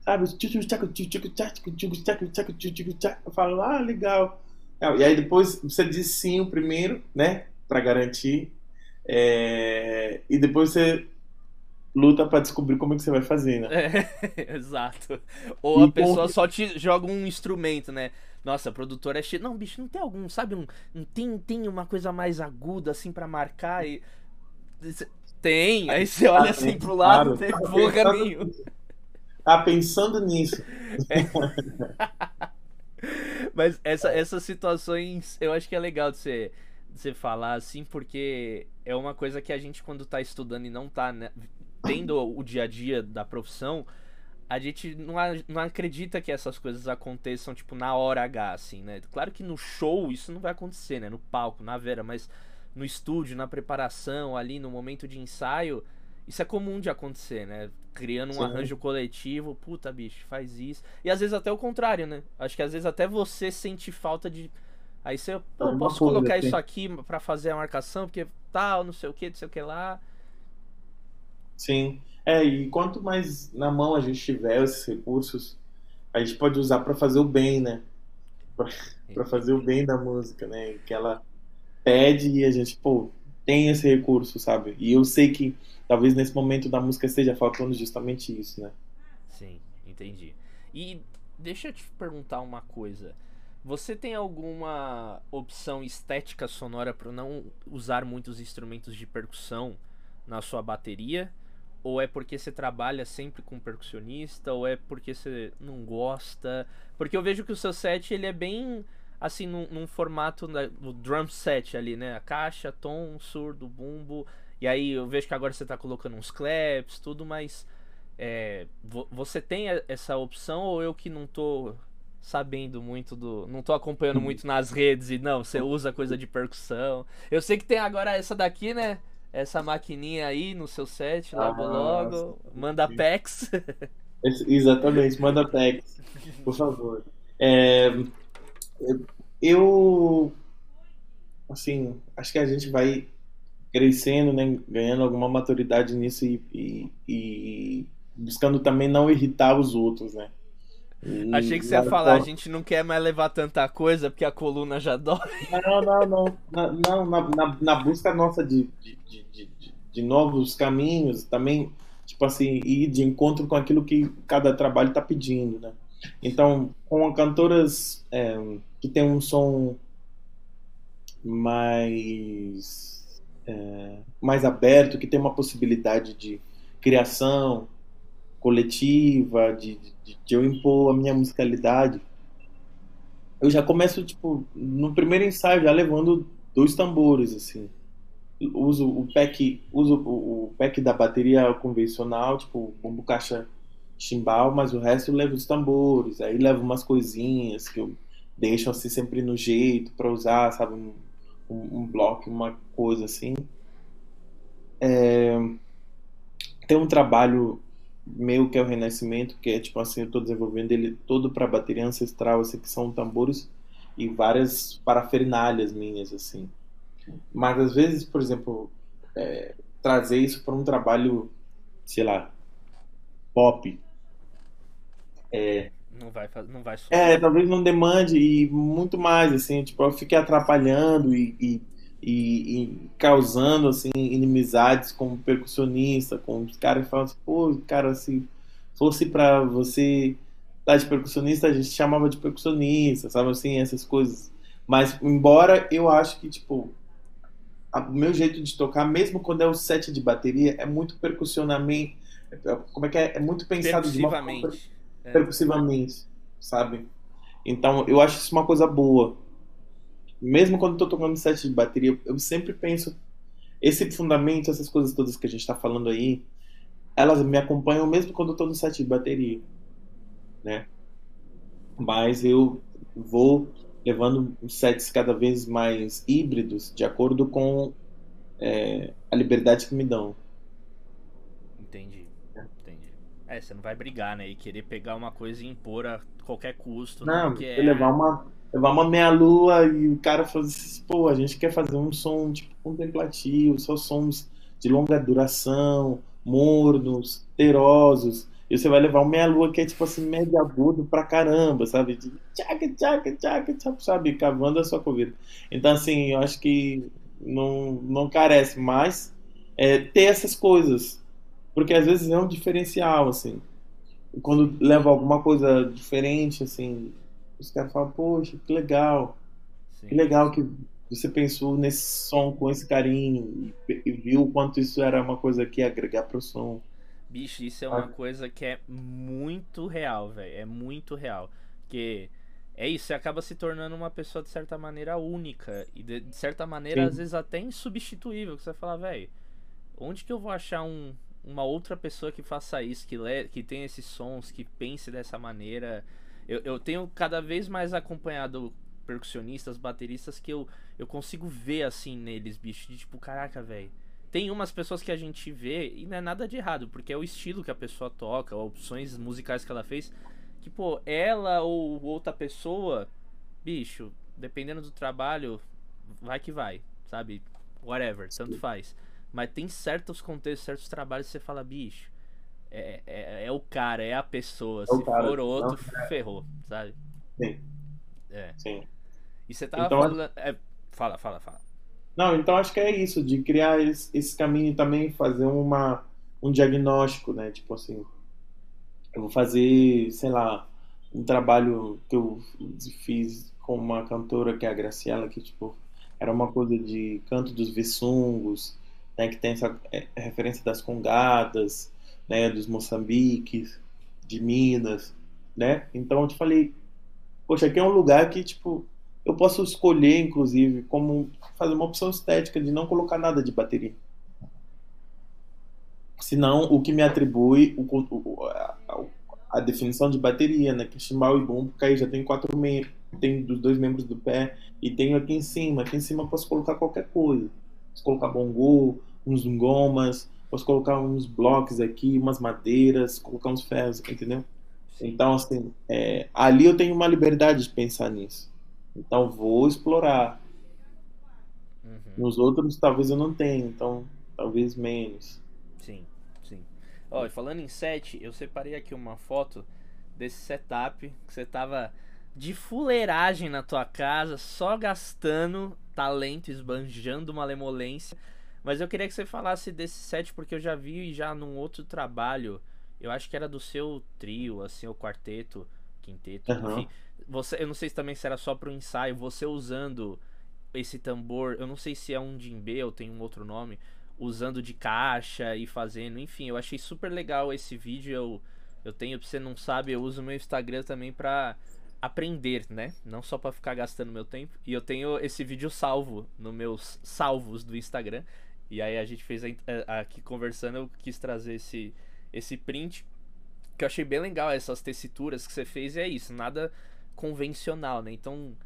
Speaker 2: Sabe? Eu falo, ah, legal. E aí depois você diz sim o primeiro, né? Pra garantir. É... E depois você luta para descobrir como é que você vai fazer, né?
Speaker 1: É, <laughs> exato. Ou e a pessoa só te joga um instrumento, né? Nossa, produtor é cheio. Não, bicho, não tem algum, sabe? Um, um tem, tem uma coisa mais aguda assim para marcar e. Tem, aí você olha assim pro lado, claro, tem tá <laughs> porra nenhuma.
Speaker 2: Tá pensando nisso.
Speaker 1: É. <laughs> Mas essa, essas situações eu acho que é legal de você, de você falar assim, porque é uma coisa que a gente, quando tá estudando e não tá né, tendo o dia a dia da profissão, a gente não, não acredita que essas coisas aconteçam, tipo, na hora H, assim, né? Claro que no show isso não vai acontecer, né? No palco, na vera, mas no estúdio, na preparação, ali no momento de ensaio, isso é comum de acontecer, né? Criando um Sim. arranjo coletivo, puta, bicho, faz isso. E às vezes até o contrário, né? Acho que às vezes até você sente falta de. Aí você, pô, posso colocar assim. isso aqui para fazer a marcação, porque tal, não sei o que, não sei o que lá.
Speaker 2: Sim. É, e quanto mais na mão a gente tiver esses recursos, a gente pode usar para fazer o bem, né? Para <laughs> fazer o bem da música, né? Que ela pede e a gente, pô, tem esse recurso, sabe? E eu sei que talvez nesse momento da música esteja faltando justamente isso, né?
Speaker 1: Sim, entendi. E deixa eu te perguntar uma coisa. Você tem alguma opção estética sonora para não usar muitos instrumentos de percussão na sua bateria? Ou é porque você trabalha sempre com percussionista? Ou é porque você não gosta? Porque eu vejo que o seu set ele é bem assim, num, num formato do drum set ali, né? A caixa, tom, surdo, bumbo. E aí eu vejo que agora você tá colocando uns claps, tudo, mas é, você tem essa opção ou eu que não tô sabendo muito do. Não tô acompanhando muito nas redes e não, você usa coisa de percussão. Eu sei que tem agora essa daqui, né? Essa maquininha aí no seu set, logo ah, logo. Manda PEX.
Speaker 2: Exatamente, manda PEX, por favor. É, eu. Assim, acho que a gente vai crescendo, né, ganhando alguma maturidade nisso e, e, e buscando também não irritar os outros, né?
Speaker 1: E Achei que você ia falar, a gente não quer mais levar tanta coisa porque a coluna já dói.
Speaker 2: Não, não, não. Na, não, na, na, na busca nossa de, de, de, de, de novos caminhos, também, tipo assim, ir de encontro com aquilo que cada trabalho está pedindo, né? Então, com cantoras é, que tem um som mais, é, mais aberto, que tem uma possibilidade de criação, coletiva, de, de, de, eu impor a minha musicalidade, eu já começo, tipo, no primeiro ensaio, já levando dois tambores, assim. Uso o pack, uso o, pack da bateria convencional, tipo, bombo caixa chimbal, mas o resto eu levo os tambores, aí levo umas coisinhas que eu deixo assim sempre no jeito para usar, sabe, um, um, um, bloco, uma coisa assim. É... Tem um trabalho meu que é o Renascimento, que é tipo assim, eu estou desenvolvendo ele todo para bateria ancestral, assim, que são tambores e várias parafernálias minhas, assim. Mas às vezes, por exemplo, é, trazer isso para um trabalho, sei lá, pop.
Speaker 1: É, não vai, não vai.
Speaker 2: É, talvez não demande e muito mais, assim, tipo, eu fiquei atrapalhando e, e e, e, causando assim inimizades com o percussionista, com os caras que falam assim, pô, cara, se fosse para você estar de percussionista, a gente chamava de percussionista, sabe assim, essas coisas. Mas embora eu acho que tipo o meu jeito de tocar, mesmo quando é o set de bateria, é muito percussionamento, como é que é, é muito pensado de uma forma é. percussivamente, sabe? Então, eu acho isso uma coisa boa mesmo quando estou tocando set de bateria, eu sempre penso esse fundamento, essas coisas todas que a gente está falando aí, elas me acompanham mesmo quando eu estou no set de bateria, né? Mas eu vou levando sets cada vez mais híbridos de acordo com é, a liberdade que me dão.
Speaker 1: Entendi, entendi. É, você não vai brigar, né? E querer pegar uma coisa e impor a qualquer custo.
Speaker 2: Não,
Speaker 1: né?
Speaker 2: é... levar uma levar uma meia-lua e o cara fala assim, pô, a gente quer fazer um som tipo, contemplativo, só sons de longa duração, mornos, terosos. E você vai levar uma meia-lua que é tipo assim, médio agudo pra caramba, sabe? De tchaca, tchaca, tchaca, tchaca, sabe? Cavando a sua corrida. Então, assim, eu acho que não, não carece mais é, ter essas coisas. Porque às vezes é um diferencial, assim. Quando leva alguma coisa diferente, assim, os caras falam, poxa, que legal. Sim. Que legal que você pensou nesse som com esse carinho e, viu o quanto isso era uma coisa que ia agregar pro som.
Speaker 1: Bicho, isso é uma ah. coisa que é muito real, velho. É muito real. Porque é isso, você acaba se tornando uma pessoa de certa maneira única. E de, de certa maneira, Sim. às vezes até insubstituível. Que você vai falar, velho, onde que eu vou achar um, uma outra pessoa que faça isso, que, le, que tenha esses sons, que pense dessa maneira? Eu, eu tenho cada vez mais acompanhado percussionistas, bateristas que eu, eu consigo ver assim neles, bicho. De tipo, caraca, velho. Tem umas pessoas que a gente vê e não é nada de errado, porque é o estilo que a pessoa toca, opções musicais que ela fez. Que, pô, ela ou outra pessoa, bicho, dependendo do trabalho, vai que vai, sabe? Whatever, tanto faz. Mas tem certos contextos, certos trabalhos que você fala, bicho, é, é, é, o cara, é a pessoa. É Se cara, for outro, não, ferrou, sabe?
Speaker 2: Sim.
Speaker 1: É.
Speaker 2: Sim.
Speaker 1: E você tava então, falando. É, fala, fala, fala.
Speaker 2: Não, então acho que é isso, de criar esse, esse caminho e também fazer uma, um diagnóstico, né? Tipo assim, eu vou fazer, sei lá, um trabalho que eu fiz com uma cantora que é a Graciela, que tipo, era uma coisa de canto dos vissungos, né? Que tem essa é, referência das congadas, né, dos Moçambiques, de Minas, né? Então eu te falei, poxa, aqui é um lugar que tipo eu posso escolher, inclusive, como fazer uma opção estética de não colocar nada de bateria. Senão, o que me atribui o, a, a, definição de bateria, né? Que chimbal e bumbo, porque aí já tem quatro membros, tem dos dois membros do pé, e tenho aqui em cima. Aqui em cima eu posso colocar qualquer coisa. Posso colocar bongô, uns gomas, posso colocar uns blocos aqui, umas madeiras, colocar uns ferros, entendeu? Então, assim, é, ali eu tenho uma liberdade de pensar nisso. Então, vou explorar. Uhum. Nos outros, talvez eu não tenha, então, talvez menos.
Speaker 1: Sim, sim. Ó, falando em set, eu separei aqui uma foto desse setup que você tava de fuleiragem na tua casa, só gastando talento, esbanjando malemolência. Mas eu queria que você falasse desse set porque eu já vi já num outro trabalho eu acho que era do seu trio, assim, o quarteto, quinteto, uhum. enfim. Você, eu não sei se também se era só pro ensaio, você usando esse tambor, eu não sei se é um djembe ou tem um outro nome, usando de caixa e fazendo, enfim, eu achei super legal esse vídeo, eu, eu tenho, pra você não sabe, eu uso meu Instagram também pra aprender, né? Não só para ficar gastando meu tempo. E eu tenho esse vídeo salvo nos meus salvos do Instagram. E aí a gente fez aqui conversando, eu quis trazer esse esse print que eu achei bem legal essas tessituras que você fez e é isso, nada convencional, né? Então,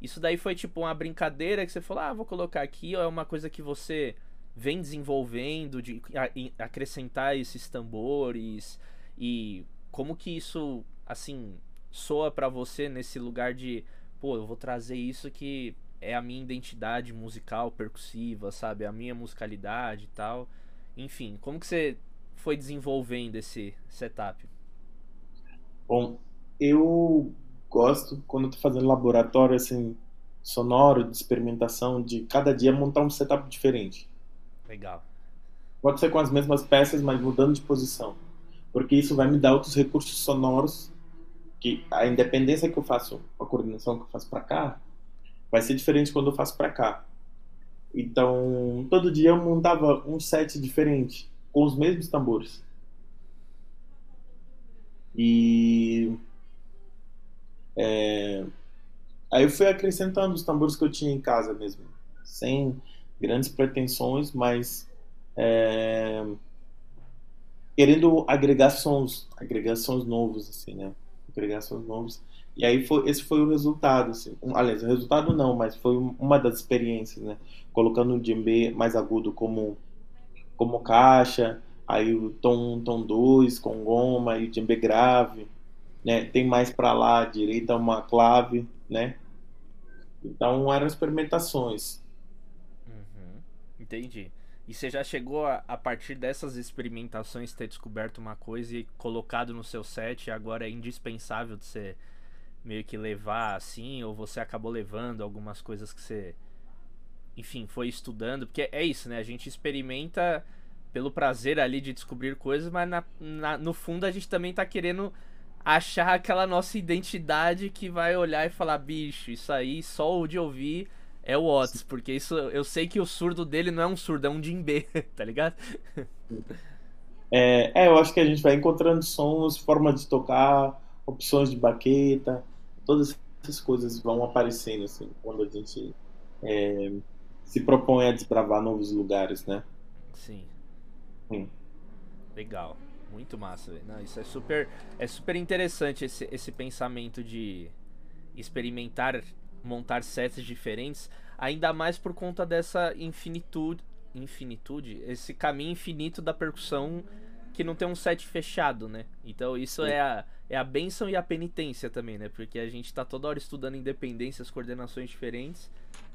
Speaker 1: isso daí foi tipo uma brincadeira que você falou, ah, vou colocar aqui, ou é uma coisa que você vem desenvolvendo de acrescentar esses tambores e como que isso assim soa para você nesse lugar de, pô, eu vou trazer isso que é a minha identidade musical percussiva, sabe? A minha musicalidade e tal. Enfim, como que você foi desenvolvendo esse setup?
Speaker 2: Bom, eu gosto quando estou fazendo laboratório assim sonoro de experimentação de cada dia montar um setup diferente.
Speaker 1: Legal.
Speaker 2: Pode ser com as mesmas peças, mas mudando de posição, porque isso vai me dar outros recursos sonoros que a independência que eu faço, a coordenação que eu faço para cá, vai ser diferente quando eu faço para cá. Então, todo dia eu montava um set diferente com os mesmos tambores. E é, aí eu fui acrescentando os tambores que eu tinha em casa mesmo, sem grandes pretensões, mas é, querendo agregar sons, agregar sons novos, assim, né? Agregar sons novos. E aí foi, esse foi o resultado, assim. Um, aliás, o resultado não, mas foi uma das experiências, né? Colocando o djembe mais agudo como como caixa, aí o tom tom 2 com goma e o djembe grave, né? Tem mais para lá, direita uma clave, né? Então eram experimentações.
Speaker 1: Uhum, entendi. E você já chegou a, a, partir dessas experimentações ter descoberto uma coisa e colocado no seu set e agora é indispensável de você meio que levar assim, ou você acabou levando algumas coisas que você enfim, foi estudando, porque é isso, né? A gente experimenta pelo prazer ali de descobrir coisas, mas na, na, no fundo a gente também tá querendo achar aquela nossa identidade que vai olhar e falar, bicho, isso aí só o de ouvir é o Otis, porque isso eu sei que o surdo dele não é um surdo, é um djembe, <laughs> tá ligado?
Speaker 2: É, é, eu acho que a gente vai encontrando sons, forma de tocar, opções de baqueta, todas essas coisas vão aparecendo assim quando a gente é, se propõe a desbravar novos lugares, né?
Speaker 1: Sim. Sim. Legal. Muito massa, Não, isso é super, é super interessante esse, esse pensamento de experimentar, montar sets diferentes, ainda mais por conta dessa infinitude, infinitude, esse caminho infinito da percussão que não tem um set fechado, né? Então isso é a, é a benção e a penitência também, né? Porque a gente tá toda hora estudando independências, coordenações diferentes,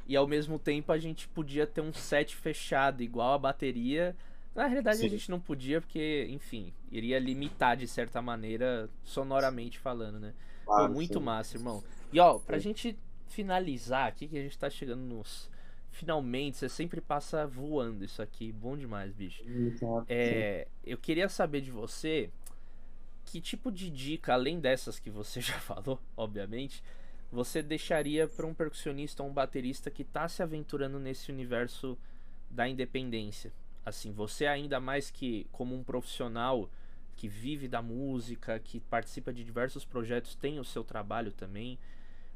Speaker 1: e ao mesmo tempo a gente podia ter um set fechado, igual a bateria. Na realidade Sim. a gente não podia, porque, enfim, iria limitar de certa maneira, sonoramente falando, né? Claro, Foi muito sim. massa, irmão. E ó, pra sim. gente finalizar aqui, que a gente tá chegando nos. Finalmente, você sempre passa voando isso aqui. Bom demais, bicho. É, eu queria saber de você que tipo de dica, além dessas que você <laughs> já falou, obviamente, você deixaria para um percussionista ou um baterista que está se aventurando nesse universo da independência? Assim, você ainda mais que como um profissional que vive da música, que participa de diversos projetos, tem o seu trabalho também.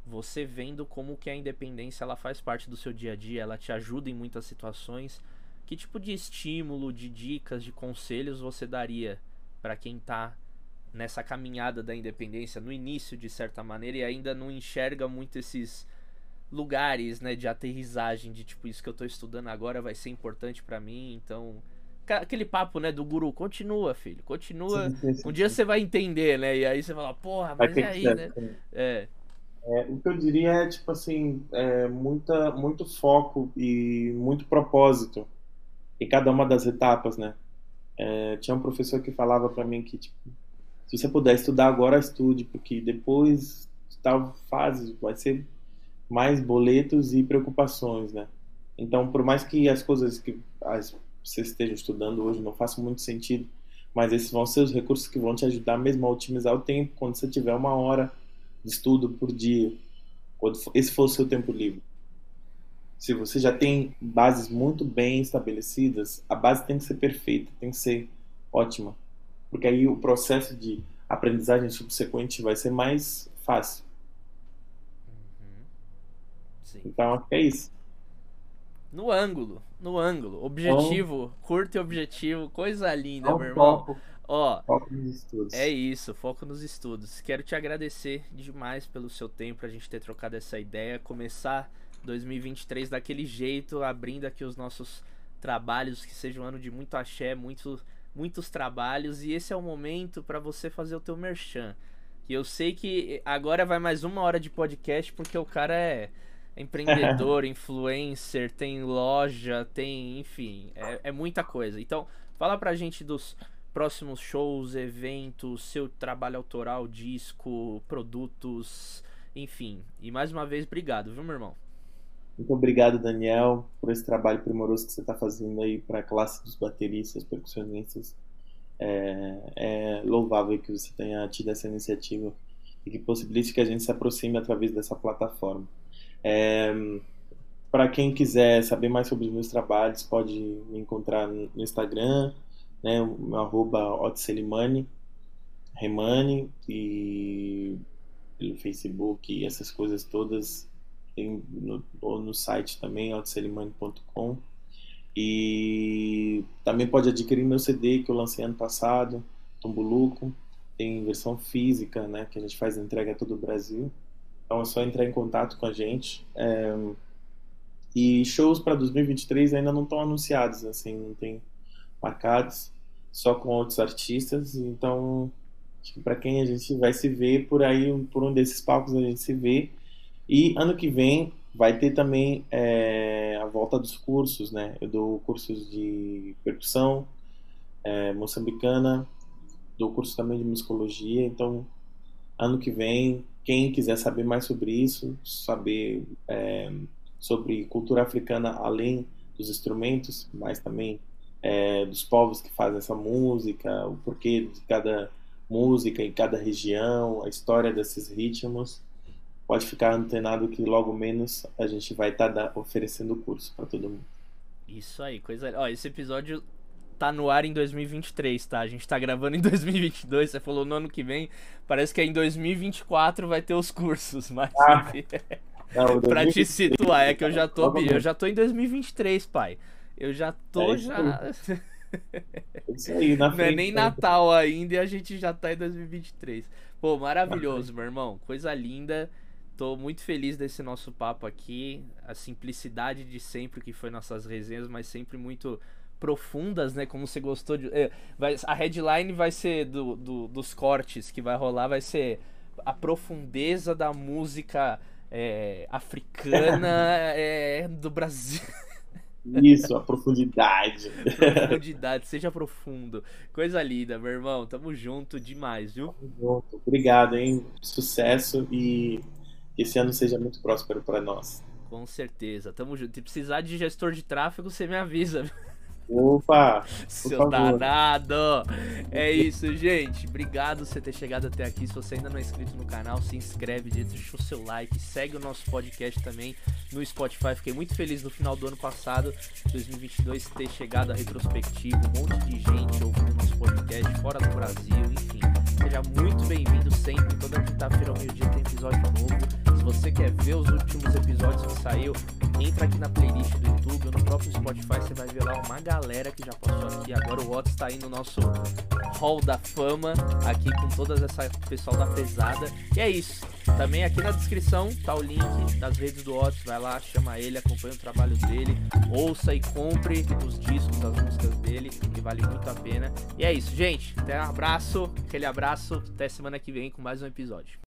Speaker 1: Você vendo como que a independência ela faz parte do seu dia a dia, ela te ajuda em muitas situações. Que tipo de estímulo, de dicas, de conselhos você daria para quem tá nessa caminhada da independência no início de certa maneira e ainda não enxerga muito esses lugares, né, de aterrissagem de tipo isso que eu tô estudando agora vai ser importante para mim, então aquele papo, né, do guru, continua, filho, continua. Sim, sim, sim. Um dia você vai entender, né? E aí você fala, porra, mas é aí, né? É.
Speaker 2: É, o que eu diria é, tipo assim, é, muita, muito foco e muito propósito em cada uma das etapas, né? É, tinha um professor que falava para mim que, tipo, se você puder estudar agora, estude, porque depois de tal fase vai ser mais boletos e preocupações, né? Então, por mais que as coisas que as, você esteja estudando hoje não façam muito sentido, mas esses vão ser os recursos que vão te ajudar mesmo a otimizar o tempo quando você tiver uma hora de estudo por dia, quando esse for o seu tempo livre. Se você já tem bases muito bem estabelecidas, a base tem que ser perfeita, tem que ser ótima, porque aí o processo de aprendizagem subsequente vai ser mais fácil. Uhum. Então, acho que é isso.
Speaker 1: No ângulo, no ângulo. Objetivo, curto e objetivo, coisa linda, meu irmão. Foco, Ó,
Speaker 2: foco nos estudos.
Speaker 1: É isso, foco nos estudos. Quero te agradecer demais pelo seu tempo, a gente ter trocado essa ideia, começar 2023 daquele jeito, abrindo aqui os nossos trabalhos, que seja um ano de muito axé, muito, muitos trabalhos, e esse é o momento para você fazer o teu merchan. Que eu sei que agora vai mais uma hora de podcast, porque o cara é empreendedor, <laughs> influencer, tem loja, tem, enfim, é, é, muita coisa. Então, fala pra gente dos próximos shows, eventos, seu trabalho autoral, disco, produtos, enfim. E mais uma vez, obrigado, viu, meu irmão?
Speaker 2: Muito obrigado, Daniel, por esse trabalho primoroso que você está fazendo aí para a classe dos bateristas, percussionistas. É, é louvável que você tenha tido essa iniciativa e que possibilite que a gente se aproxime através dessa plataforma. É, para quem quiser saber mais sobre os meus trabalhos, pode me encontrar no Instagram, né, o arroba Otselimani, Remani, e pelo Facebook e essas coisas todas, tem no, no site também, otselimani.com. E também pode adquirir meu CD que eu lancei ano passado, Tombuluco, tem versão física, né, que a gente faz entrega a todo o Brasil. Então é só entrar em contato com a gente. É... E shows para 2023 ainda não estão anunciados, assim, não tem marcados, só com outros artistas. Então, para quem a gente vai se ver por aí, por um desses palcos a gente se vê. E ano que vem vai ter também é, a volta dos cursos, né? Eu dou cursos de percussão é, moçambicana, dou curso também de musicologia, então ano que vem quem quiser saber mais sobre isso, saber é, sobre cultura africana além dos instrumentos, mas também é, dos povos que fazem essa música, o porquê de cada música em cada região, a história desses ritmos, pode ficar antenado que logo menos a gente vai estar tá oferecendo curso para todo mundo.
Speaker 1: Isso aí, coisa. Ó, esse episódio tá no ar em 2023, tá? A gente tá gravando em 2022, você falou no ano que vem. Parece que é em 2024 vai ter os cursos, <laughs> mas ah, não, pra te situar, é que eu já tô, eu já tô em 2023, pai. Eu já tô é já <laughs>
Speaker 2: isso aí, na
Speaker 1: frente, Não é nem né? Natal ainda e a gente já tá em 2023. Pô, maravilhoso, meu irmão. Coisa linda. Tô muito feliz desse nosso papo aqui. A simplicidade de sempre que foi nossas resenhas, mas sempre muito profundas, né? Como você gostou de. É, vai, a headline vai ser do, do, dos cortes que vai rolar, vai ser a profundeza da música é, africana é, <laughs> do Brasil.
Speaker 2: Isso, a profundidade.
Speaker 1: profundidade, seja profundo. Coisa linda, meu irmão. Tamo junto demais, viu?
Speaker 2: Tamo junto. Obrigado, hein? Sucesso e que esse ano seja muito próspero para nós.
Speaker 1: Com certeza. Tamo junto. Se precisar de gestor de tráfego, você me avisa.
Speaker 2: Opa!
Speaker 1: Seu danado! É isso, gente. Obrigado por você ter chegado até aqui. Se você ainda não é inscrito no canal, se inscreve, deixa o seu like, segue o nosso podcast também no Spotify. Fiquei muito feliz no final do ano passado, 2022, ter chegado a retrospectiva. Um monte de gente ouvindo nosso podcast fora do Brasil, enfim Seja muito bem-vindo sempre. Toda quinta-feira ao meio-dia tem episódio novo. Se você quer ver os últimos episódios que saiu, entra aqui na playlist do YouTube ou no próprio Spotify. Você vai ver lá uma galera que já passou aqui. Agora o Watts tá aí no nosso hall da fama, aqui com todas essa pessoal da pesada. E é isso. Também aqui na descrição tá o link das redes do Otis. Vai lá, chama ele, acompanha o trabalho dele, ouça e compre os discos, as músicas dele, que vale muito a pena. E é isso, gente. Até um abraço, aquele abraço. Até semana que vem com mais um episódio.